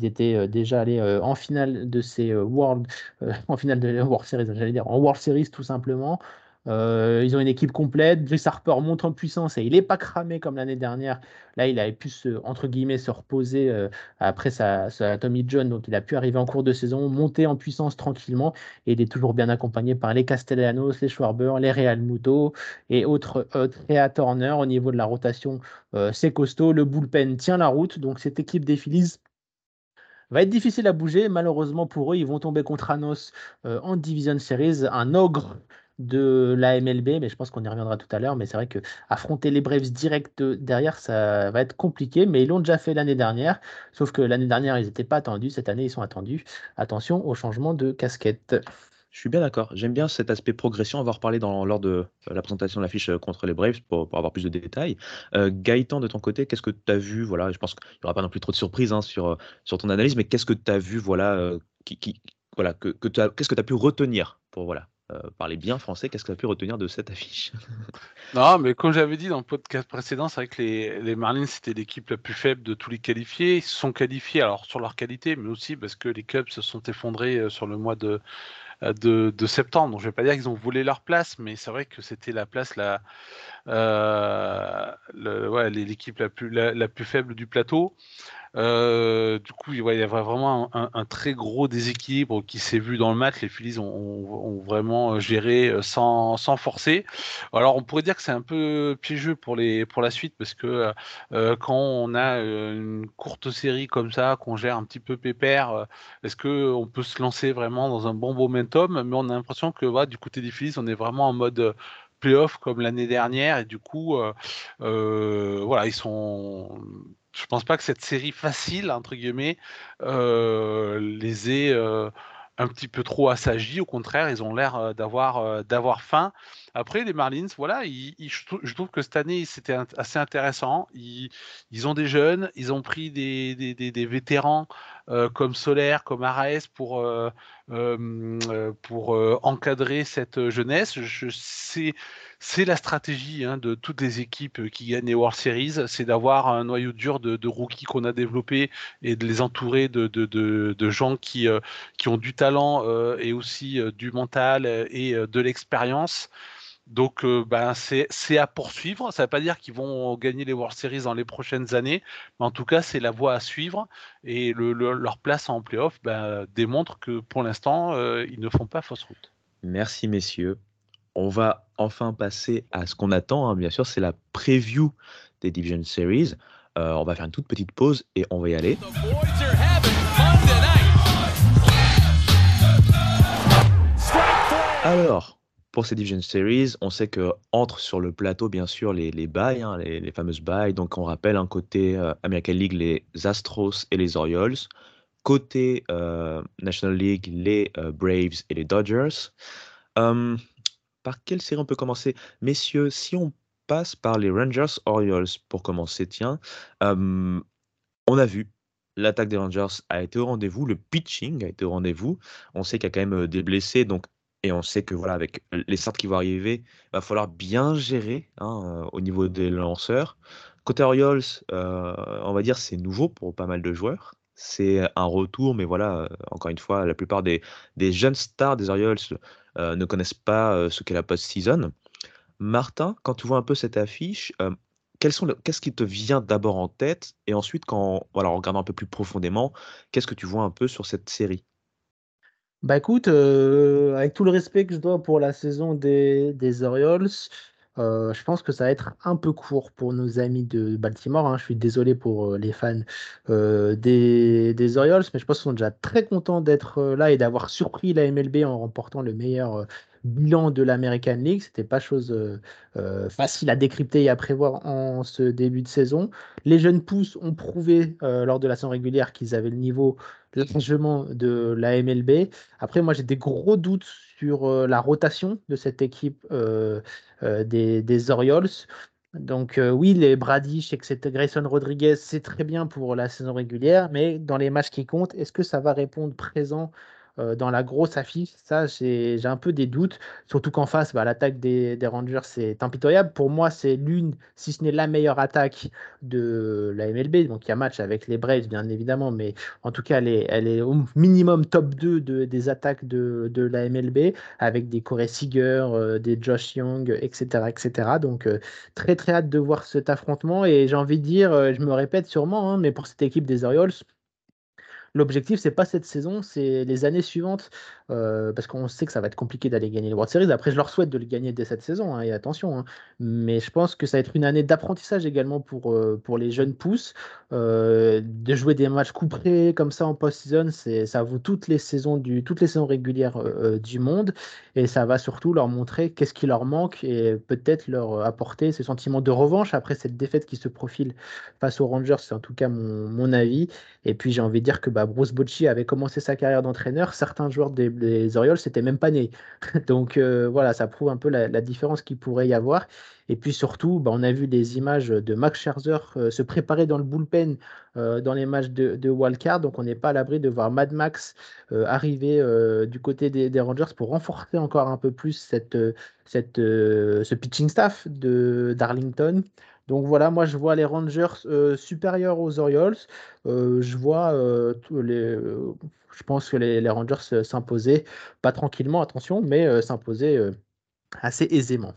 C: étaient déjà allés en finale de ces World en finale de World Series j'allais dire en World Series tout simplement Euh, ils ont une équipe complète. Brice Harper monte en puissance et il n'est pas cramé comme l'année dernière. Là, il avait pu se, entre guillemets, se reposer euh, après sa, Tommy John. Donc, il a pu arriver en cours de saison, monter en puissance tranquillement. Et il est toujours bien accompagné par les Castellanos, les Schwarber, les Real Muto et autres Trea Turner. Au niveau de la rotation, euh, c'est costaud. Le bullpen tient la route. Donc, cette équipe des Phillies va être difficile à bouger. Malheureusement pour eux, ils vont tomber contre Anos en Division Series, un ogre de la MLB, mais je pense qu'on y reviendra tout à l'heure. Mais c'est vrai que affronter les Braves direct derrière, ça va être compliqué. Mais ils l'ont déjà fait l'année dernière. Sauf que l'année dernière, ils n'étaient pas attendus. Cette année, ils sont attendus. Attention au changement de casquette.
B: Je suis bien d'accord. J'aime bien cet aspect progression. On va reparler dans, lors de euh, la présentation de l'affiche euh, contre les Braves pour, avoir plus de détails. Euh, Gaëtan, de ton côté, qu'est-ce que tu as vu voilà, Je pense qu'il n'y aura pas non plus trop de surprises hein, sur, sur ton analyse, mais qu'est-ce que tu as vu voilà, Qu'est-ce que tu as pu retenir pour voilà, parler bien français, qu'est-ce que tu as pu retenir de cette affiche?
D: Non, mais comme j'avais dit dans le podcast précédent, c'est vrai que les, les Marlins, c'était l'équipe la plus faible de tous les qualifiés. Ils se sont qualifiés alors sur leur qualité, mais aussi parce que les Cubs se sont effondrés sur le mois de, euh, de, septembre. Donc je vais pas dire qu'ils ont volé leur place, mais c'est vrai que c'était la place la, ouais, l'équipe la, plus faible du plateau. Euh, du coup, il y avait vraiment un, très gros déséquilibre qui s'est vu dans le match. Les Phillies ont, vraiment géré euh, sans, forcer. Alors, on pourrait dire que c'est un peu piégeux pour, la suite parce que euh, quand on a une courte série comme ça, qu'on gère un petit peu pépère, est-ce qu'on peut se lancer vraiment dans un bon momentum? Mais on a l'impression que du côté des Phillies, on est vraiment en mode playoff comme l'année dernière et du coup, voilà, ils sont je pense pas que cette série facile, entre guillemets, euh, les ait euh, un petit peu trop assagies. Au contraire, ils ont l'air euh, d'avoir d'avoir faim. Après, les Marlins, voilà, je trouve que cette année, c'était assez intéressant. Ils, ont des jeunes, ils ont pris des, des, vétérans comme Solaire, comme Araes pour, pour encadrer cette jeunesse. C'est la stratégie hein, de toutes les équipes euh, qui gagnent les World Series, c'est d'avoir un noyau dur de, rookies qu'on a développé et de les entourer de, gens qui, euh, ont du talent euh, et aussi du mental et de l'expérience. Donc, ben, c'est à poursuivre. Ça ne veut pas dire qu'ils vont gagner les World Series dans les prochaines années, mais en tout cas, c'est la voie à suivre. Et leur place en playoff ben, démontre que pour l'instant, ils ne font pas fausse route.
B: Merci, messieurs on va enfin passer à ce qu'on attend, hein, bien sûr, c'est la preview des Division Series. Euh, on va faire une toute petite pause et on va y aller. Alors, pour ces Division Series, on sait que entre sur le plateau, bien sûr, les, les bails, hein, les, fameuses bails. Donc, on rappelle un côté euh, American League, les Astros et les Orioles. Côté euh, National League, les Braves et les Dodgers. Hum, par quelle série on peut commencer? Messieurs, si on passe par les Rangers Orioles pour commencer, tiens, on a vu, l'attaque des Rangers a été au rendez-vous, le pitching a été au rendez-vous. On sait qu'il y a quand même des blessés, donc, et on sait que voilà, avec les starts qui vont arriver, il va falloir bien gérer hein, au niveau des lanceurs. Côté Orioles, on va dire c'est nouveau pour pas mal de joueurs. C'est un retour, mais voilà, encore une fois, la plupart des, jeunes stars des Orioles euh, ne connaissent pas euh, ce qu'est la post-season. Martin, quand tu vois un peu cette affiche, euh, qu'est-ce qui te vient d'abord en tête? Et ensuite, quand, voilà, en regardant un peu plus profondément, qu'est-ce que tu vois un peu sur cette série?
C: Bah écoute, avec tout le respect que je dois pour la saison des, Orioles, je pense que ça va être un peu court pour nos amis de Baltimore. Hein. Je suis désolé pour les fans des, Orioles, mais je pense qu'ils sont déjà très contents d'être là et d'avoir surpris la MLB en remportant le meilleur bilan de l'American League. C'était pas chose facile à décrypter et à prévoir en ce début de saison. Les jeunes pousses ont prouvé lors de la saison régulière qu'ils avaient le niveau largement de la MLB. Après, moi, j'ai des gros doutes sur la rotation de cette équipe des, des, Orioles. Donc oui, les Bradish, etc., Grayson Rodriguez, c'est très bien pour la saison régulière, mais dans les matchs qui comptent, est-ce que ça va répondre présent euh, dans la grosse affiche, ça, j'ai un peu des doutes. Surtout qu'en face, bah, l'attaque des, Rangers, c'est impitoyable. Pour moi, c'est l'une, si ce n'est la meilleure attaque de la MLB. Donc, il y a match avec les Braves, bien évidemment, mais en tout cas, elle est, au minimum top 2 des attaques de, la MLB, avec des Corey Seager, euh, des Josh Young, etc. etc. Donc, euh, très, très hâte de voir cet affrontement. Et j'ai envie de dire, je me répète sûrement, hein, mais pour cette équipe des Orioles, L'objectif, c'est pas cette saison, c'est les années suivantes, euh, parce qu'on sait que ça va être compliqué d'aller gagner le World Series. Après, je leur souhaite de le gagner dès cette saison, hein, et attention. Hein. Mais je pense que ça va être une année d'apprentissage également pour, euh, pour les jeunes pousses. Euh, de jouer des matchs couperés comme ça en post-season, ça vaut toutes les saisons, du, toutes les saisons régulières du monde, et ça va surtout leur montrer qu'est-ce qui leur manque et peut-être leur apporter ce sentiment de revanche après cette défaite qui se profile face aux Rangers. C'est en tout cas mon, mon avis. Et puis j'ai envie de dire que bah, bah, Bruce Bocci avait commencé sa carrière d'entraîneur, certains joueurs des, Orioles n'étaient même pas nés. Donc euh, voilà, ça prouve un peu la, différence qu'il pourrait y avoir. Et puis surtout, bah, on a vu des images de Max Scherzer euh, se préparer dans le bullpen euh, dans les matchs de, de wildcard. Donc on n'est pas à l'abri de voir Mad Max arriver du côté des, Rangers pour renforcer encore un peu plus cette, cette, ce pitching staff de Darlington. Donc voilà, moi je vois les Rangers euh, supérieurs aux Orioles. Euh, je vois euh, je pense que les, Rangers s'imposer, pas tranquillement, attention, mais s'imposer assez aisément.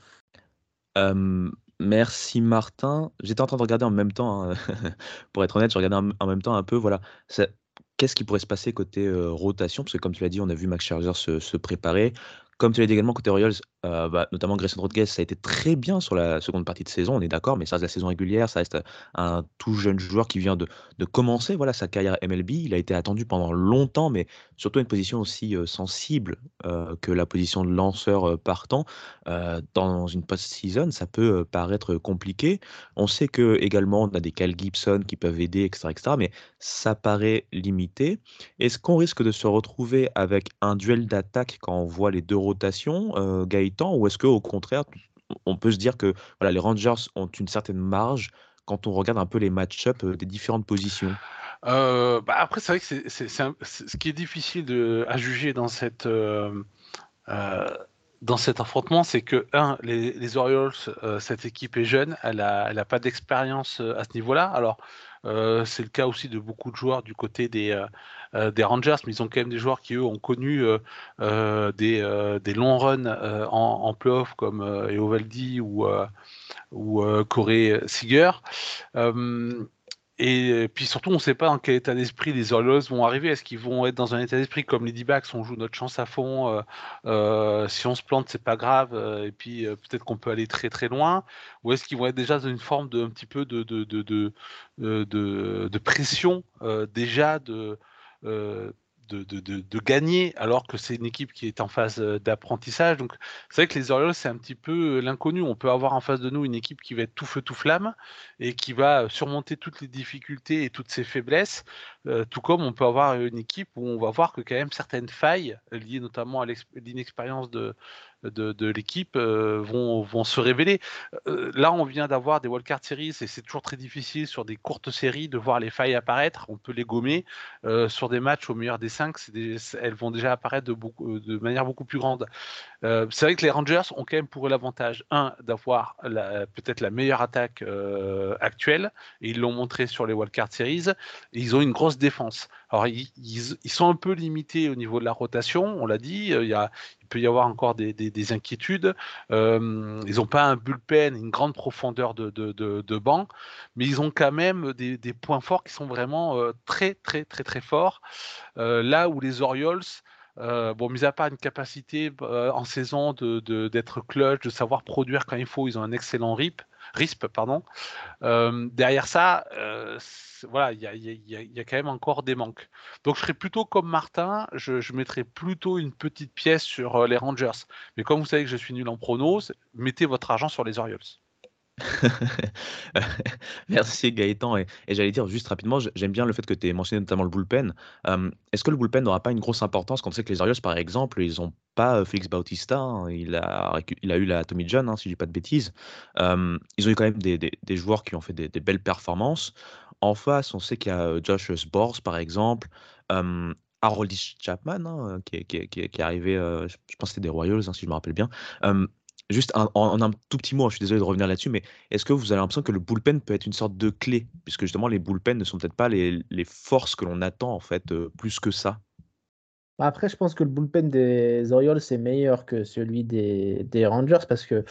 B: merci Martin. J'étais en train de regarder en même temps, hein, pour être honnête, je regardais en, même temps un peu, voilà, qu'est-ce qui pourrait se passer côté rotation, parce que comme tu l'as dit, on a vu Max Scherzer se préparer. Comme tu l'as dit également, côté Royals, euh, bah, notamment Grayson Rodriguez, ça a été très bien sur la seconde partie de saison, on est d'accord, mais ça reste la saison régulière, ça reste un tout jeune joueur qui vient de, commencer voilà, sa carrière MLB. Il a été attendu pendant longtemps, mais surtout une position aussi euh, sensible euh, que la position de lanceur partant. dans une post-season, ça peut paraître compliqué. On sait que également on a des Cal Gibson qui peuvent aider, etc., etc., mais ça paraît limité. Est-ce qu'on risque de se retrouver avec un duel d'attaque quand on voit les deux rotations, euh, Gaëtan, ou est-ce qu'au contraire, on peut se dire que voilà, les Rangers ont une certaine marge quand on regarde un peu les match-up euh, des différentes positions?
D: Euh, bah après, c'est vrai que ce qui est difficile à juger dans cette, dans cet affrontement, c'est que, un, les, Orioles, cette équipe est jeune, elle n'a elle a pas d'expérience à ce niveau-là. Alors, c'est le cas aussi de beaucoup de joueurs du côté des, euh, des Rangers, mais ils ont quand même des joueurs qui, eux, ont connu euh, euh, des, des, longs runs en, en playoff comme Eovaldi ou, ou Corey Seager. Et puis surtout, on ne sait pas dans quel état d'esprit les Orioles vont arriver. Est-ce qu'ils vont être dans un état d'esprit comme les D-backs, on joue notre chance à fond, si on se plante, c'est pas grave, et puis peut-être qu'on peut aller très très loin, ou est-ce qu'ils vont être déjà dans une forme de petit peu de, de, de, de, de pression déjà de euh, de, gagner alors que c'est une équipe qui est en phase euh, d'apprentissage. Donc c'est vrai que les Orioles, c'est un petit peu euh, l'inconnu. On peut avoir en face de nous une équipe qui va être tout feu, tout flamme et qui va surmonter toutes les difficultés et toutes ses faiblesses, tout comme on peut avoir une équipe où on va voir que quand même certaines failles liées notamment à l'inexpérience de, de, l'équipe euh, vont, vont, se révéler. Euh, là, on vient d'avoir des wildcard series et c'est toujours très difficile sur des courtes séries de voir les failles apparaître. On peut les gommer. Euh, sur des matchs au meilleur des cinq, elles vont déjà apparaître de, beaucoup, de manière beaucoup plus grande. c'est vrai que les Rangers ont quand même pour eux l'avantage, un, d'avoir peut-être la meilleure attaque actuelle, et ils l'ont montré sur les wildcard series, et ils ont une grosse défense. Alors, ils, ils, sont un peu limités au niveau de la rotation, on l'a dit, il, y a, il peut y avoir encore des, des, inquiétudes. Euh, ils n'ont pas un bullpen, une grande profondeur de, banc, mais ils ont quand même des, points forts qui sont vraiment euh, très, très, très, très forts. Euh, là où les Orioles, bon, mis à part une capacité en saison d'être clutch, de savoir produire quand il faut, ils ont un excellent RIP. RISP, pardon. derrière ça, voilà, il y a, quand même encore des manques. Donc je serais plutôt comme Martin, je, je mettrais plutôt une petite pièce sur les Rangers. Mais comme vous savez que je suis nul en pronos, mettez votre argent sur les Orioles.
B: Merci Gaëtan. Et, j'allais dire juste rapidement, j'aime bien le fait que tu aies mentionné notamment le bullpen. Est-ce que le bullpen n'aura pas une grosse importance quand on sait que les Orioles, par exemple, ils n'ont pas Félix Bautista, hein, il, a, eu la Tommy John, hein, si je dis pas de bêtises. ils ont eu quand même des, joueurs qui ont fait des, belles performances. En face, on sait qu'il y a Josh Sbors, par exemple. Harold Chapman, hein, qui, est, qui, est, arrivé, euh, je pense que c'était des Royals, si je me rappelle bien. Juste en, un tout petit mot, hein, je suis désolé de revenir là-dessus, mais est-ce que vous avez l'impression que le bullpen peut être une sorte de clé? Puisque justement, les bullpen ne sont peut-être pas les, forces que l'on attend, en fait, plus que ça.
C: Bah, après, je pense que le bullpen des Orioles est meilleur que celui des, des Rangers parce que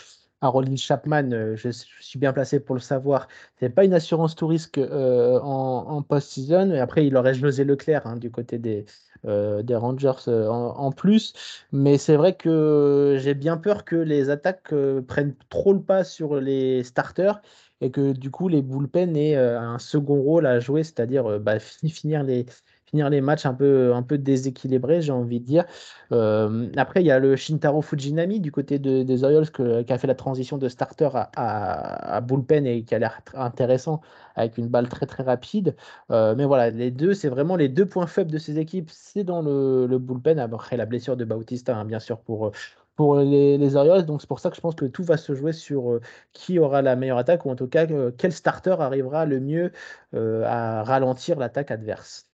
C: Harold Chapman, euh, je, suis bien placé pour le savoir, c'est pas une assurance tout risque euh, en, post-season. Et après, il aurait José Leclerc hein, du côté des, euh, Rangers en, plus. Mais c'est vrai que j'ai bien peur que les attaques prennent trop le pas sur les starters et que du coup les bullpen aient un second rôle à jouer, c'est-à-dire bah, finir les, les matchs un peu, un peu déséquilibrés, j'ai envie de dire. Euh, après, il y a le Shintaro Fujinami du côté des Orioles qui a fait la transition de starter à, bullpen et qui a l'air intéressant avec une balle très très rapide. Euh, mais voilà, les deux, c'est vraiment les deux points faibles de ces équipes. C'est dans le, bullpen, après la blessure de Bautista, hein, bien sûr, pour, pour les, les, Orioles. Donc c'est pour ça que je pense que tout va se jouer sur euh, qui aura la meilleure attaque ou en tout cas quel starter arrivera le mieux à ralentir l'attaque adverse.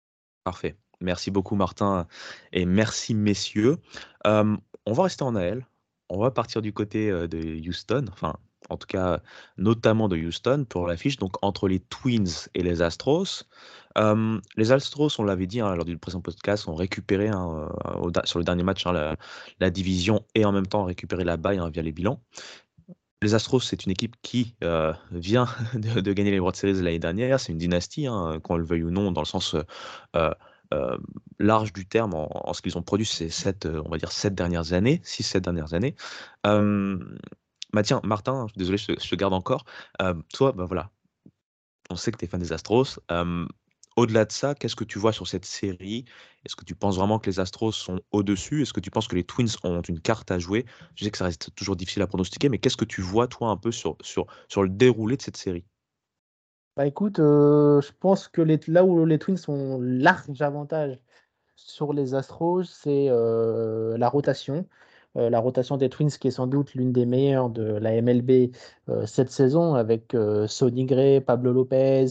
B: Merci beaucoup Martin et merci messieurs. on va rester en AL. On va partir du côté de Houston, enfin en tout cas notamment de Houston pour l'affiche, donc entre les Twins et les Astros. les Astros, on l'avait dit hein, lors du précédent podcast, ont récupéré hein, sur le dernier match hein, la, division et en même temps récupéré la baille via les bilans. Les Astros, c'est une équipe qui vient de, gagner les World Series l'année dernière. C'est une dynastie, hein, qu'on le veuille ou non, dans le sens large du terme, en, ce qu'ils ont produit ces sept, on va dire, sept dernières années, six, sept dernières années. bah tiens, Martin, désolé, je, te garde encore. toi, bah voilà, on sait que tu es fan des Astros. Au-delà de ça, qu'est-ce que tu vois sur cette série? Est-ce que tu penses vraiment que les Astros sont au-dessus? Est-ce que tu penses que les Twins ont une carte à jouer? Je sais que ça reste toujours difficile à pronostiquer, mais qu'est-ce que tu vois, toi, un peu sur, le déroulé de cette série?
C: Bah écoute, euh, je pense que là où les Twins ont large avantage sur les Astros, c'est euh, la rotation. Euh, la rotation des Twins qui est sans doute l'une des meilleures de la MLB cette saison avec Sonny Gray, Pablo Lopez,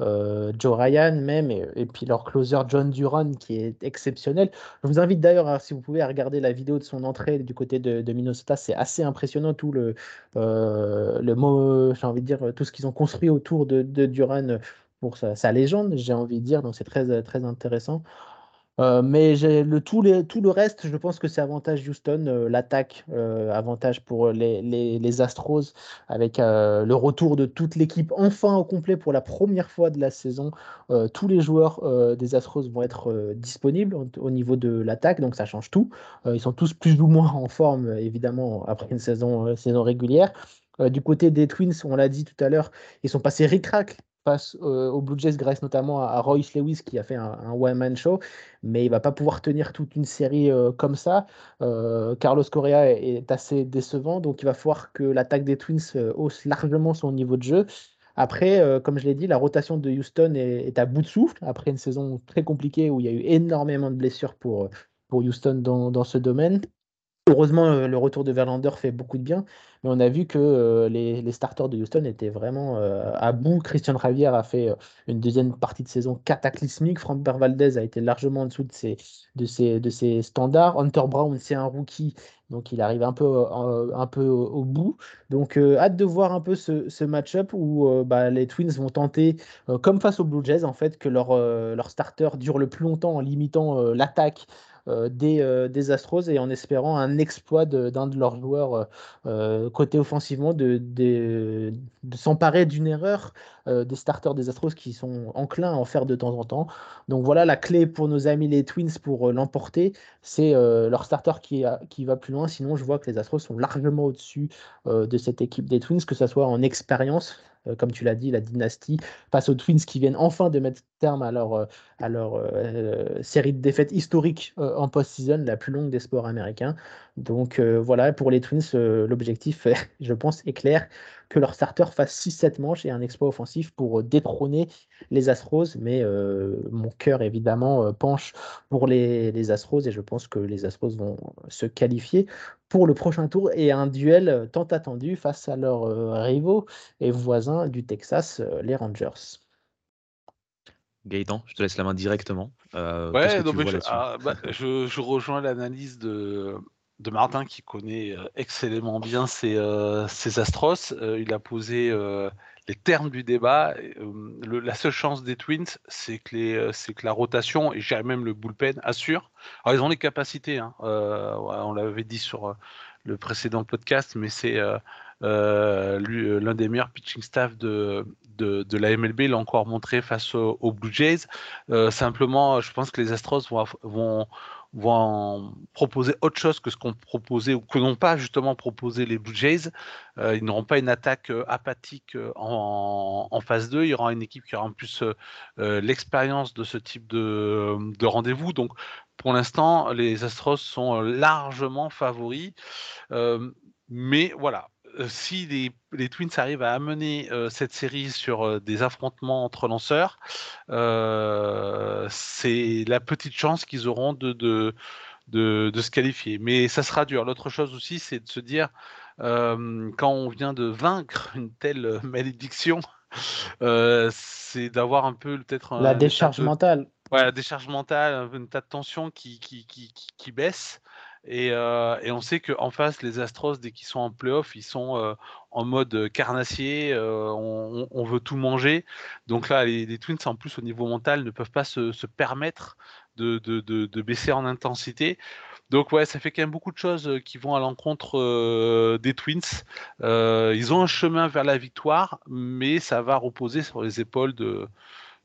C: euh, Joe Ryan même, et, puis leur closer John Duran qui est exceptionnel. Je vous invite d'ailleurs, si vous pouvez, à regarder la vidéo de son entrée du côté de, Minnesota. C'est assez impressionnant tout le, euh, le mot, j'ai envie de dire, tout ce qu'ils ont construit autour de, Duran pour sa, sa légende, j'ai envie de dire. Donc c'est très, très intéressant. Euh, mais le, tout, tout, le reste, je pense que c'est avantage Houston. Euh, l'attaque, euh, avantage pour les, les, Astros, avec le retour de toute l'équipe enfin au complet pour la première fois de la saison. tous les joueurs des Astros vont être disponibles au, niveau de l'attaque, donc ça change tout. ils sont tous plus ou moins en forme, évidemment, après une saison, saison régulière. du côté des Twins, on l'a dit tout à l'heure, ils sont passés ric-rac face euh, aux Blue Jays grâce notamment à, Royce Lewis qui a fait un, one-man show, mais il va pas pouvoir tenir toute une série euh, comme ça. Euh, Carlos Correa est, assez décevant, donc il va falloir que l'attaque des Twins hausse largement son niveau de jeu. Après, comme je l'ai dit, la rotation de Houston est, à bout de souffle après une saison très compliquée où il y a eu énormément de blessures pour, pour Houston dans, dans ce domaine. Heureusement, euh, le retour de Verlander fait beaucoup de bien, mais on a vu que euh, les, starters de Houston étaient vraiment euh, à bout. Christian Javier a fait une deuxième partie de saison cataclysmique. Frank Valdez a été largement en dessous de ses, standards. Hunter Brown, c'est un rookie, donc il arrive un peu, au, bout. Donc, hâte de voir un peu ce, match-up où bah, les Twins vont tenter, comme face aux Blue Jays, en fait, que leur, starter dure le plus longtemps en limitant l'attaque euh, des, euh, des, Astros et en espérant un exploit d'un de, leurs joueurs euh, côté offensivement de s'emparer d'une erreur des starters des Astros qui sont enclins à en faire de temps en temps. Donc voilà la clé pour nos amis les Twins pour l'emporter, c'est leur starter qui, qui va plus loin. Sinon, je vois que les Astros sont largement au-dessus de cette équipe des Twins, que ce soit en expérience, euh, comme tu l'as dit, la dynastie, face aux Twins qui viennent enfin de mettre terme à leur, euh, à leur euh, série de défaites historiques en post-season, la plus longue des sports américains. Donc voilà, pour les Twins, l'objectif, je pense, est clair que leur starter fasse 6-7 manches et un exploit offensif pour détrôner les Astros. Mais mon cœur, évidemment, penche pour les, les Astros et je pense que les Astros vont se qualifier pour le prochain tour et un duel euh, tant attendu face à leurs euh, rivaux et voisins du Texas, euh, les Rangers.
B: Gaëtan, je te laisse la main directement.
D: ouais, je, rejoins l'analyse de, de Martin qui connaît excellemment bien ses, Astros. il a posé les termes du débat. la seule chance des Twins, c'est que, la rotation, et même le bullpen, assure. Alors, ils ont les capacités, hein, on l'avait dit sur le précédent podcast, mais c'est l'un des meilleurs pitching staff de, la MLB l'a encore montré face aux, Blue Jays. simplement, je pense que les Astros vont, vont proposer autre chose que ce qu'on proposait ou que n'ont pas justement proposé les Blue Jays. Euh, ils n'auront pas une attaque euh, apathique euh, en, phase 2. Il y aura une équipe qui aura en plus l'expérience de ce type de, de rendez-vous. Donc pour l'instant, les Astros sont largement favoris. mais voilà, si les, Twins arrivent à amener euh, cette série sur euh, des affrontements entre lanceurs, c'est la petite chance qu'ils auront de, de, de, se qualifier. Mais ça sera dur. L'autre chose aussi, c'est de se dire, quand on vient de vaincre une telle malédiction, c'est d'avoir un peu peut-être...
C: La décharge mentale.
D: Ouais, la décharge mentale, une tas de tension qui, qui, qui, qui baisse. Euh, et, on sait qu'en face, les Astros, dès qu'ils sont en playoff, ils sont euh, en mode carnassier, euh, on, veut tout manger. Donc là, les, Twins, en plus, au niveau mental, ne peuvent pas se, permettre de, de, baisser en intensité. Donc ouais, ça fait quand même beaucoup de choses qui vont à l'encontre des Twins. ils ont un chemin vers la victoire, mais ça va reposer sur les épaules de,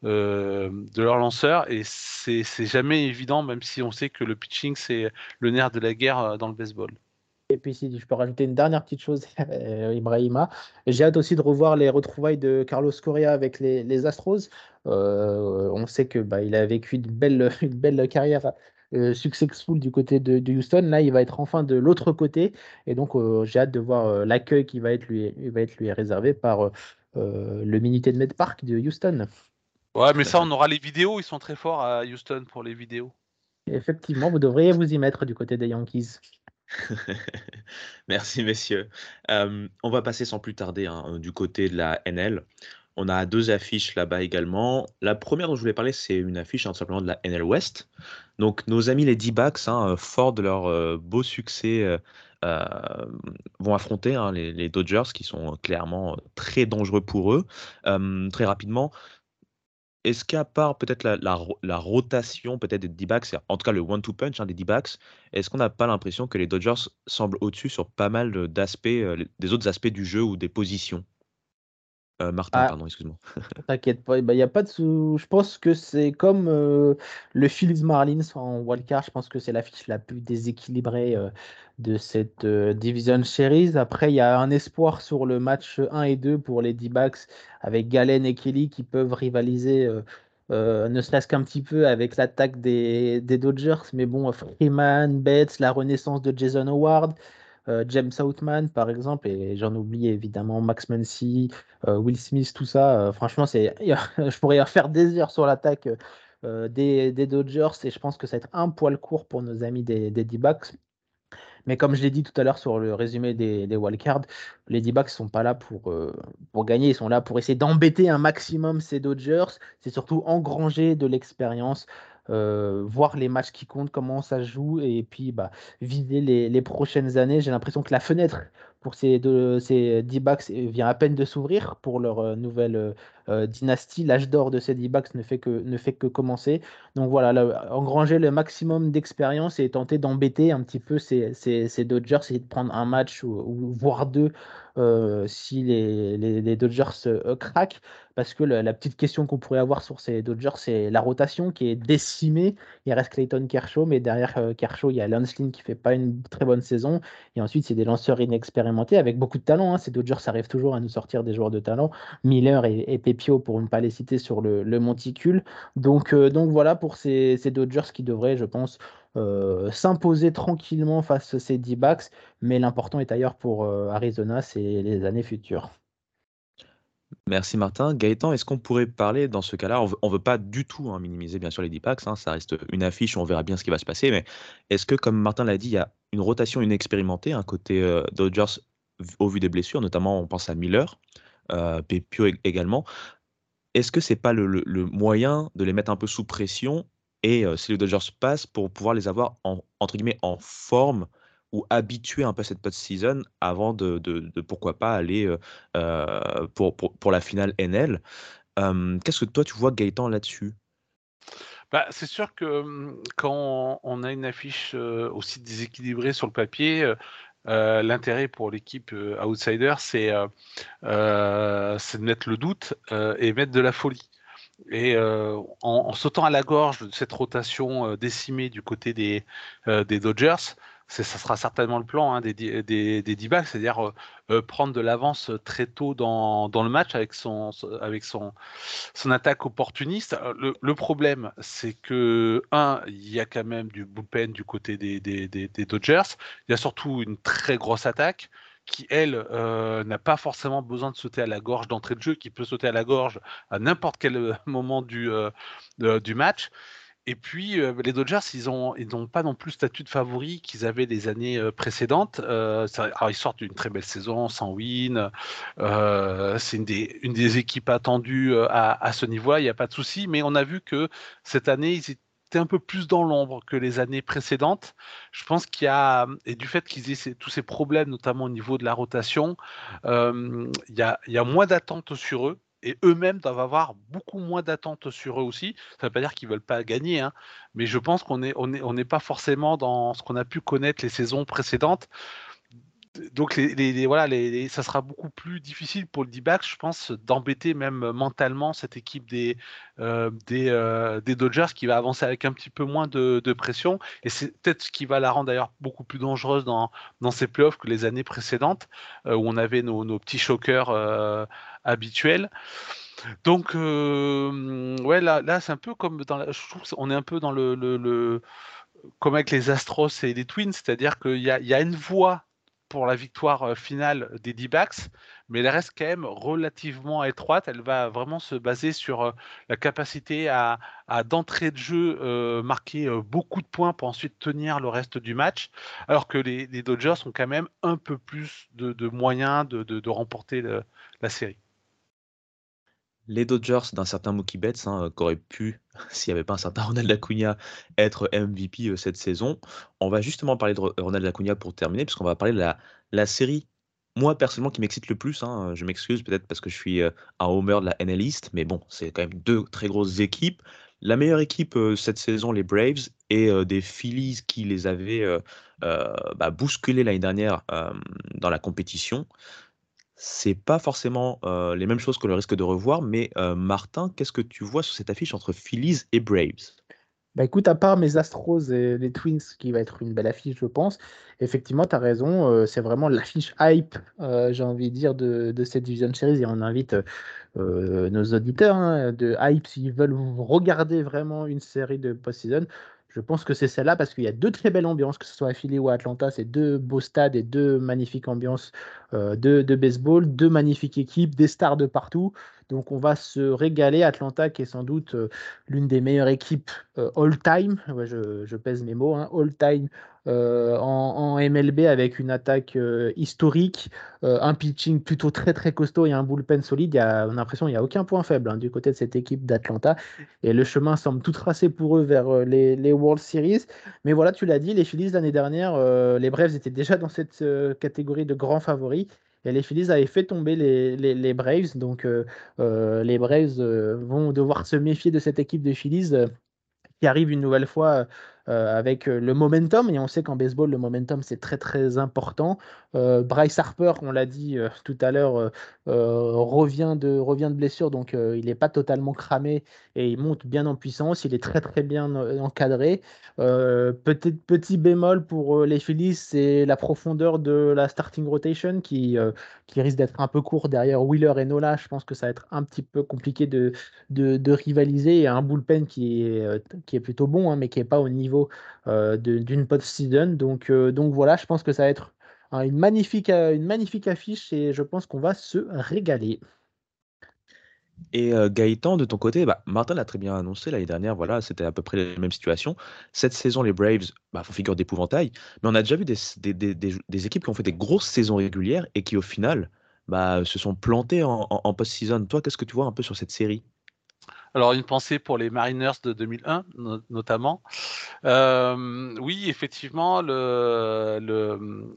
D: euh, de leur lanceur et c'est jamais évident, même si on sait que le pitching c'est le nerf de la guerre euh, dans le baseball.
C: Et puis si je peux rajouter une dernière petite chose, euh, Ibrahima, j'ai hâte aussi de revoir les retrouvailles de Carlos Correa avec les, Astros. on sait que bah, il a vécu une belle, une belle carrière successful du côté de, Houston. Là, il va être enfin de l'autre côté. Et donc, j'ai hâte de voir l'accueil qui va être lui, va être lui réservé par le Minute Med Park de Houston.
D: Ouais, mais ça, on aura les vidéos. Ils sont très forts à Houston pour les vidéos.
C: Effectivement, vous devriez vous y mettre du côté des Yankees.
B: Merci, messieurs. Euh, on va passer sans plus tarder hein, du côté de la NL. On a deux affiches là-bas également. La première dont je voulais parler, c'est une affiche hein, tout simplement de la NL West. Donc, nos amis les D-Backs, hein, forts de leur euh, beau succès, euh, vont affronter les, les, Dodgers qui sont clairement très dangereux pour eux. très rapidement, est-ce qu'à part peut-être la, rotation peut-être des D-backs, en tout cas le one-two punch hein, des D-backs, est-ce qu'on n'a pas l'impression que les Dodgers semblent au-dessus sur pas mal d'aspects, euh, des autres aspects du jeu ou des positions? Euh, Martin, ah. pardon, excuse-moi.
C: T'inquiète pas, bah, il y a pas de sous. Je pense que c'est comme euh, le Phillies Marlins en wildcard. Je pense que c'est la fiche la plus déséquilibrée euh, de cette Division Series. Après, il y a un espoir sur le match 1 et 2 pour les D-backs avec Galen et Kelly qui peuvent rivaliser. ne serait-ce qu'un petit peu avec l'attaque des, des, Dodgers, mais bon, Freeman, Betts, la renaissance de Jason Howard, James Outman, par exemple, et j'en oublie évidemment Max Muncy, euh, Will Smith, tout ça. Euh, franchement, je pourrais faire des heures sur l'attaque des, Dodgers et je pense que ça va être un poil court pour nos amis des, des D-backs. Mais comme je l'ai dit tout à l'heure sur le résumé des, des wildcards, les D-backs ne sont pas là pour, pour gagner, ils sont là pour essayer d'embêter un maximum ces Dodgers. C'est surtout engranger de l'expérience, euh, voir les matchs qui comptent, comment ça joue, et puis bah, viser les, prochaines années. J'ai l'impression que la fenêtre pour ces, deux, ces D-backs vient à peine de s'ouvrir pour leur euh, nouvelle euh, dynastie. L'âge d'or de ces D-backs ne, fait que, ne fait que commencer. Donc voilà, engranger le maximum d'expérience et tenter d'embêter un petit peu ces, ces, Dodgers, et de prendre un match ou, voire deux si les, les, Dodgers craquent. Parce que la, petite question qu'on pourrait avoir sur ces Dodgers, c'est la rotation qui est décimée. Il reste Clayton Kershaw, mais derrière Kershaw, il y a Lance Lynn qui fait pas une très bonne saison. Et ensuite, c'est des lanceurs inexpérimentés avec beaucoup de talent. Hein. Ces Dodgers arrivent toujours à nous sortir des joueurs de talent. Miller et, Pepio, pour ne pas les citer sur le, monticule. Donc, donc voilà pour ces, ces Dodgers qui devraient, je pense, euh, s'imposer tranquillement face à ces D-backs, mais l'important est ailleurs pour euh, Arizona, c'est les années futures.
B: Merci Martin. Gaëtan, est-ce qu'on pourrait parler dans ce cas-là On ne veut pas du tout hein, minimiser bien sûr les D-backs, hein, ça reste une affiche, on verra bien ce qui va se passer, mais est-ce que comme Martin l'a dit, il y a une rotation inexpérimentée, un côté euh, Dodgers au vu des blessures, notamment on pense à Miller, Pepio également. est-ce que c'est pas le, moyen de les mettre un peu sous pression et si les Dodgers passent pour pouvoir les avoir en, entre guillemets en forme ou habituer un peu cette post-season avant de, pourquoi pas aller pour, pour, la finale NL. Qu'est-ce que toi tu vois Gaëtan là-dessus?
D: Bah, c'est sûr que quand on a une affiche aussi déséquilibrée sur le papier, l'intérêt pour l'équipe outsider, c'est de mettre le doute et mettre de la folie. Et en, sautant à la gorge de cette rotation décimée du côté des, des Dodgers, ça sera certainement le plan hein, des, des, des c'est-à-dire euh, euh, prendre de l'avance très tôt dans, dans, le match avec son, avec son, son attaque opportuniste. Le, problème, c'est que, un, il y a quand même du bullpen du côté des, des, Dodgers. Il y a surtout une très grosse attaque qui, elle, euh, n'a pas forcément besoin de sauter à la gorge d'entrée de jeu, qui peut sauter à la gorge à n'importe quel moment du, du match. Et puis, les Dodgers, ils n'ont pas non plus le statut de favori qu'ils avaient les années précédentes. alors, ils sortent d'une très belle saison, sans win. c'est une des, équipes attendues à, ce niveau-là, il n'y a pas de souci. Mais on a vu que cette année, ils étaient un peu plus dans l'ombre que les années précédentes. Je pense qu'il y a, et du fait qu'ils aient tous ces problèmes, notamment au niveau de la rotation, il y, a, il y a moins d'attentes sur eux et eux-mêmes doivent avoir beaucoup moins d'attentes sur eux aussi. Ça ne veut pas dire qu'ils ne veulent pas gagner, hein, mais je pense qu'on n'est pas forcément dans ce qu'on a pu connaître les saisons précédentes. Donc ça sera beaucoup plus difficile pour le D-back, je pense, d'embêter même mentalement cette équipe des, euh, euh, des, Dodgers qui va avancer avec un petit peu moins de, pression. Et c'est peut-être ce qui va la rendre d'ailleurs beaucoup plus dangereuse dans, dans ces playoffs que les années précédentes, euh, où on avait nos, petits choqueurs habituel. Donc, euh, ouais, là, c'est un peu comme dans est un peu dans le, comme avec les Astros et les Twins, c'est-à-dire qu'il y a une voie la victoire euh, finale des D-backs, mais elle reste quand même relativement étroite. Elle va vraiment se baser sur euh, la capacité à, d'entrée de jeu euh, marquer beaucoup de points pour ensuite tenir le reste du match, alors que les, Dodgers ont quand même un peu plus de, moyens de, remporter la série
B: les Dodgers d'un certain Mookie Betts, hein, qu'aurait pu, s'il n'y avait pas un certain Ronald Acuna, être MVP euh, cette saison. On va justement parler de Ronald Acuna pour terminer, puisqu'on va parler de la, la série, moi personnellement, qui m'excite le plus. Hein. je m'excuse peut-être parce que je suis euh, un homer de la NL mais bon, c'est quand même deux très grosses équipes. La meilleure équipe euh, cette saison, les Braves, et des Phillies qui les avaient bah, bousculés l'année dernière dans la compétition c'est pas forcément les mêmes choses que le risque de revoir, mais Martin, qu'est-ce que tu vois sur cette affiche entre Phillies et Braves?
C: Bah écoute, à part mes Astros et les Twins, qui va être une belle affiche, je pense, effectivement, tu as raison, c'est vraiment l'affiche hype, j'ai envie de dire, de, cette Division Series. Et on invite nos auditeurs hein, de hype, s'ils veulent regarder vraiment une série de post-season, je pense que c'est celle-là parce qu'il y a deux très belles ambiances, que ce soit à Philly ou à Atlanta. C'est deux beaux stades et deux magnifiques ambiances euh, de, baseball, deux magnifiques équipes, des stars de partout. Donc on va se régaler. Atlanta qui est sans doute euh, l'une des meilleures équipes euh, all-time, je, pèse mes mots, hein, all-time euh, en, MLB avec une attaque euh, historique, euh, un pitching plutôt très très costaud et un bullpen solide. Y a, on a l'impression qu'il n'y a aucun point faible hein, du côté de cette équipe d'Atlanta. Et le chemin semble tout tracé pour eux vers les, World Series. Mais voilà, tu l'as dit, les Phillies l'année dernière, les Braves étaient déjà dans cette catégorie de grands favoris. Et les Phillies avaient fait tomber les, Braves. Donc les Braves vont devoir se méfier de cette équipe de Phillies qui arrive une nouvelle fois euh, avec euh, le momentum. Et on sait qu'en baseball, le momentum, c'est très très important. Euh, Bryce Harper, on l'a dit tout à l'heure, revient, de, revient de blessure, donc il n'est pas totalement cramé et il monte bien en puissance. Il est très très bien encadré. Peut-être petit bémol pour les Phillies, c'est la profondeur de la starting rotation qui, qui risque d'être un peu court derrière Wheeler et Nola. Je pense que ça va être un petit peu compliqué de, de, rivaliser. Et un bullpen qui est, qui est plutôt bon, hein, mais qui n'est pas au niveau euh, d'une post-season. Donc, euh, donc voilà, je pense que ça va être une, magnifique, euh, une magnifique affiche et je pense qu'on va se régaler.
B: Et Gaëtan, de ton côté, bah, Martin l'a très bien annoncé l'année dernière, voilà, c'était à peu près la même situation. Cette saison, les Braves bah, font figure d'épouvantail, mais on a déjà vu des, des, équipes qui ont fait des grosses saisons régulières et qui, au final, bah, se sont plantées en, en post-season. Toi, qu'est-ce que tu vois un peu sur cette série?
D: Alors une pensée pour les Mariners de 2001 notamment. Euh, oui, effectivement, le, le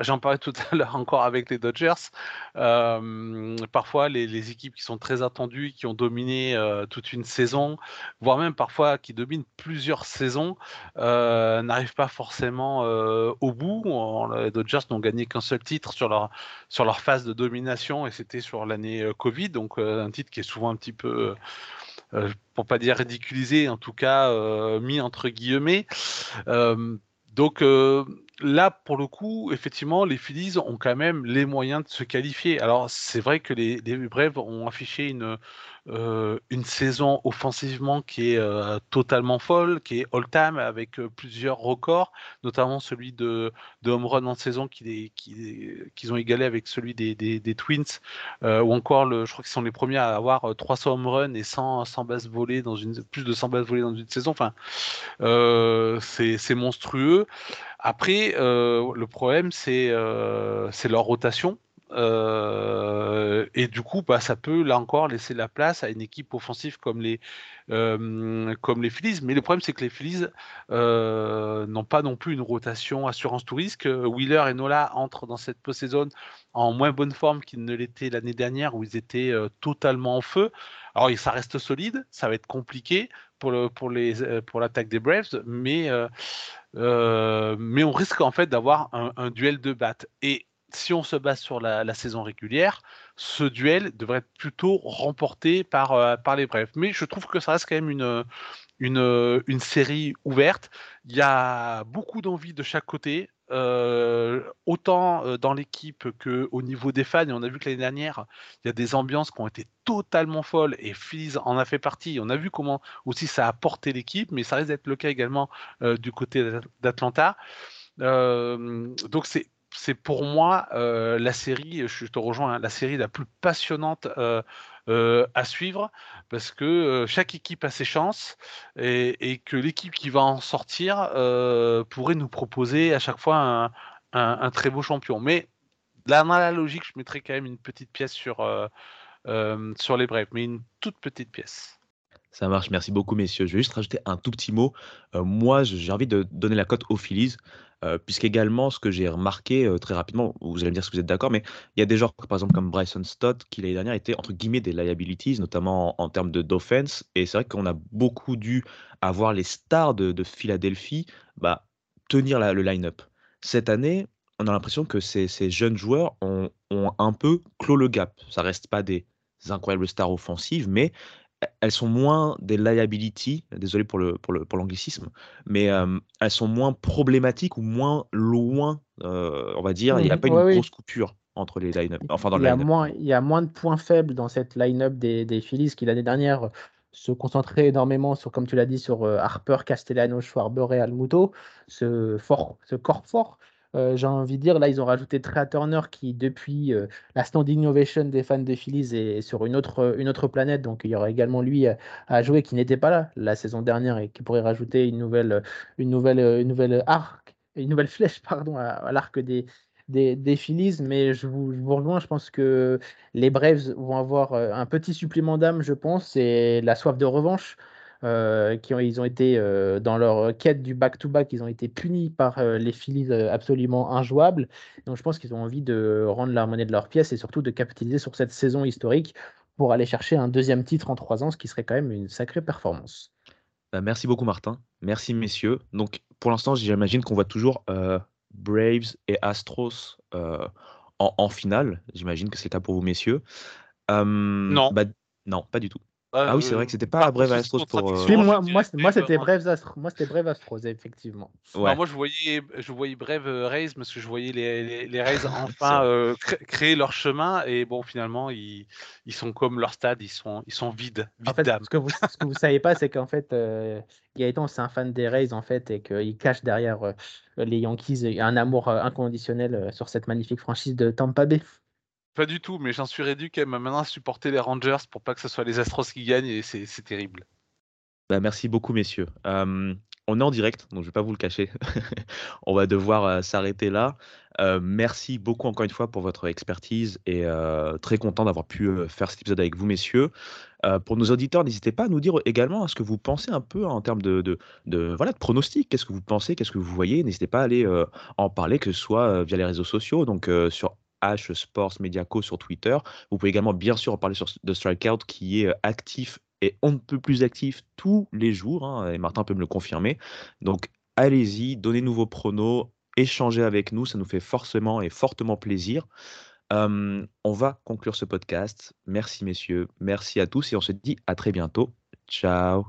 D: j'en parlais tout à l'heure encore avec les Dodgers. Euh, parfois, les, équipes qui sont très attendues, qui ont dominé euh, toute une saison, voire même parfois qui dominent plusieurs saisons, n'arrivent pas forcément au bout. les Dodgers n'ont gagné qu'un seul titre sur leur sur leur phase de domination et c'était sur l'année Covid, donc un titre qui est souvent un petit peu pour pas dire ridiculisé, en tout cas euh, mis entre guillemets. Euh, donc là, pour le coup, effectivement, les Phillies ont quand même les moyens de se qualifier. Alors, c'est vrai que les, les Braves ont affiché une, euh, une saison offensivement qui est euh, totalement folle, qui est all-time avec euh, plusieurs records, notamment celui de, home run en saison qu'ils qui, ont égalé avec celui des, des, Twins, ou encore le, je crois qu'ils sont les premiers à avoir 300 home runs et 100, 100 bases volées dans une, plus de 100 bases volées dans une saison. Enfin, c'est monstrueux. Après, le problème, c'est leur rotation. Euh, et du coup, bah, ça peut là encore laisser la place à une équipe offensive comme les, euh, comme les Phillies. Mais le problème, c'est que les Phillies euh, n'ont pas non plus une rotation assurance tout risque. Wheeler et Nola entrent dans cette post-saison en moins bonne forme qu'ils ne l'étaient l'année dernière où ils étaient totalement en feu. Alors, ça reste solide, ça va être compliqué pour, le, pour, les, pour l'attaque des Braves, mais, mais on risque en fait d'avoir un, un duel de batte. Et si on se base sur la, saison régulière, ce duel devrait être plutôt remporté par, euh, par les Brefs. Mais je trouve que ça reste quand même une, une, une série ouverte. Il y a beaucoup d'envie de chaque côté. Euh, autant euh, dans l'équipe qu'au niveau des fans, et on a vu que l'année dernière, il y a des ambiances qui ont été totalement folles, et Fizz en a fait partie. On a vu comment aussi ça a porté l'équipe, mais ça risque d'être le cas également du côté d'Atlanta. donc c'est c'est pour moi euh, la série, je te rejoins, hein, la série la plus passionnante euh, euh, à suivre parce que chaque équipe a ses chances et, que l'équipe qui va en sortir pourrait nous proposer à chaque fois un, très beau champion. Mais là, dans la logique, je mettrais quand même une petite pièce sur, les Braves, mais une toute petite pièce.
B: Ça marche, merci beaucoup messieurs. Je vais juste rajouter un tout petit mot. moi, j'ai envie de donner la cote aux Phillies. Puisqu'également, ce que j'ai remarqué très rapidement, vous allez me dire si vous êtes d'accord, mais il y a des joueurs, par exemple, comme Bryson Stott, qui l'année dernière était entre guillemets des liabilities, notamment en, termes de d'offense. Et c'est vrai qu'on a beaucoup dû avoir les stars de, Philadelphie bah, tenir le line-up. Cette année, on a l'impression que ces, jeunes joueurs ont, ont, un peu clos le gap. Ça reste pas des incroyables stars offensives, mais elles sont moins des liabilities, désolé pour le pour le pour l'anglicisme, mais elles sont moins problématiques ou moins loin, on va dire. Il n'y a mmh, pas une grosse coupure entre les line-up. Enfin, dans
C: il, y a moins, il y a moins de points faibles dans cette line-up des, des Phillies qui l'année dernière se concentrait énormément sur, comme tu l'as dit, sur Harper, Castellano, Schwarber et Almuto, ce, fort, ce corps fort. Euh, j'ai envie de dire, là, ils ont rajouté Trey Turner qui, depuis euh, la standing ovation des fans de Phillies, est sur une autre, une autre planète. Donc, il y aura également lui à, jouer qui n'était pas là la saison dernière et qui pourrait rajouter une nouvelle, une nouvelle, une nouvelle arc, une nouvelle flèche pardon, à, l'arc des, des, des, Phillies, mais je vous, je vous, rejoins, je pense que les Braves vont avoir euh, un petit supplément d'âme, je pense, et la soif de revanche. Euh, qui ont, ils ont été euh, dans leur quête du back-to-back, ils ont été punis par euh, les Phillies absolument injouables. Donc je pense qu'ils ont envie de rendre la monnaie de leur pièce et surtout de capitaliser sur cette saison historique pour aller chercher un deuxième titre en trois ans, ce qui serait quand même une sacrée performance.
B: Bah, merci beaucoup Martin, merci messieurs. Donc pour l'instant j'imagine qu'on voit toujours Braves et Astros en, finale. J'imagine que c'est le cas pour vous messieurs.
D: non.
B: Bah, non, pas du tout. Ah oui, c'est vrai que c'était pas Brave Astros pour.
C: Euh, moi, moi, moi c'était Brave Astros. Moi, c'était Brave Astros, effectivement.
D: Ouais. moi, je voyais, je voyais Brave euh, Rays parce que je voyais les, les, les Rays enfin euh, créer leur chemin et bon, finalement, ils, ils sont comme leur stade, ils sont, ils sont vides, vides
C: en fait, Ce que vous, ce que vous savez pas, c'est qu'en fait, euh, Gaëtan, c'est un fan des Rays en fait et qu'il cache derrière les Yankees un amour inconditionnel sur cette magnifique franchise de Tampa Bay.
D: Pas du tout, mais j'en suis réduit quand même maintenant à supporter les Rangers pour pas que ce soit les Astros qui gagnent et c'est terrible.
B: Bah, merci beaucoup, messieurs. on est en direct, donc je vais pas vous le cacher. on va devoir s'arrêter là. merci beaucoup encore une fois pour votre expertise et très content d'avoir pu faire cet épisode avec vous, messieurs. pour nos auditeurs, n'hésitez pas à nous dire également ce que vous pensez un peu en termes de, de, voilà, de pronostics. Qu'est-ce que vous pensez? Qu'est-ce que vous voyez? N'hésitez pas à aller en parler, que ce soit via les réseaux sociaux, donc sur H Sports Mediaco sur Twitter. Vous pouvez également bien sûr en parler sur The Strikeout qui est actif et on ne peut plus actif tous les jours, hein, Martin peut me le confirmer. Donc allez-y, donnez-nous vos pronos, échangez avec nous, ça nous fait forcément et fortement plaisir. on va conclure ce podcast. Merci messieurs, merci à tous et on se dit à très bientôt. Ciao.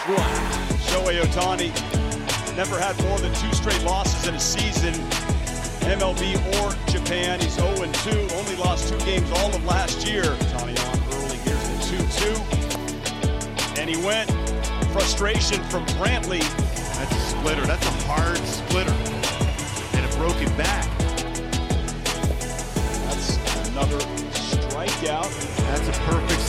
E: Shoe Otani never had more than two straight losses in a season, MLB or Japan. He's 0-2, only lost two games all of last year. Tony on early, here's the 2-2. And he went. Frustration from Brantley.
F: That's a splitter. That's a hard splitter. And a broken back.
E: That's another strikeout.
F: That's a perfect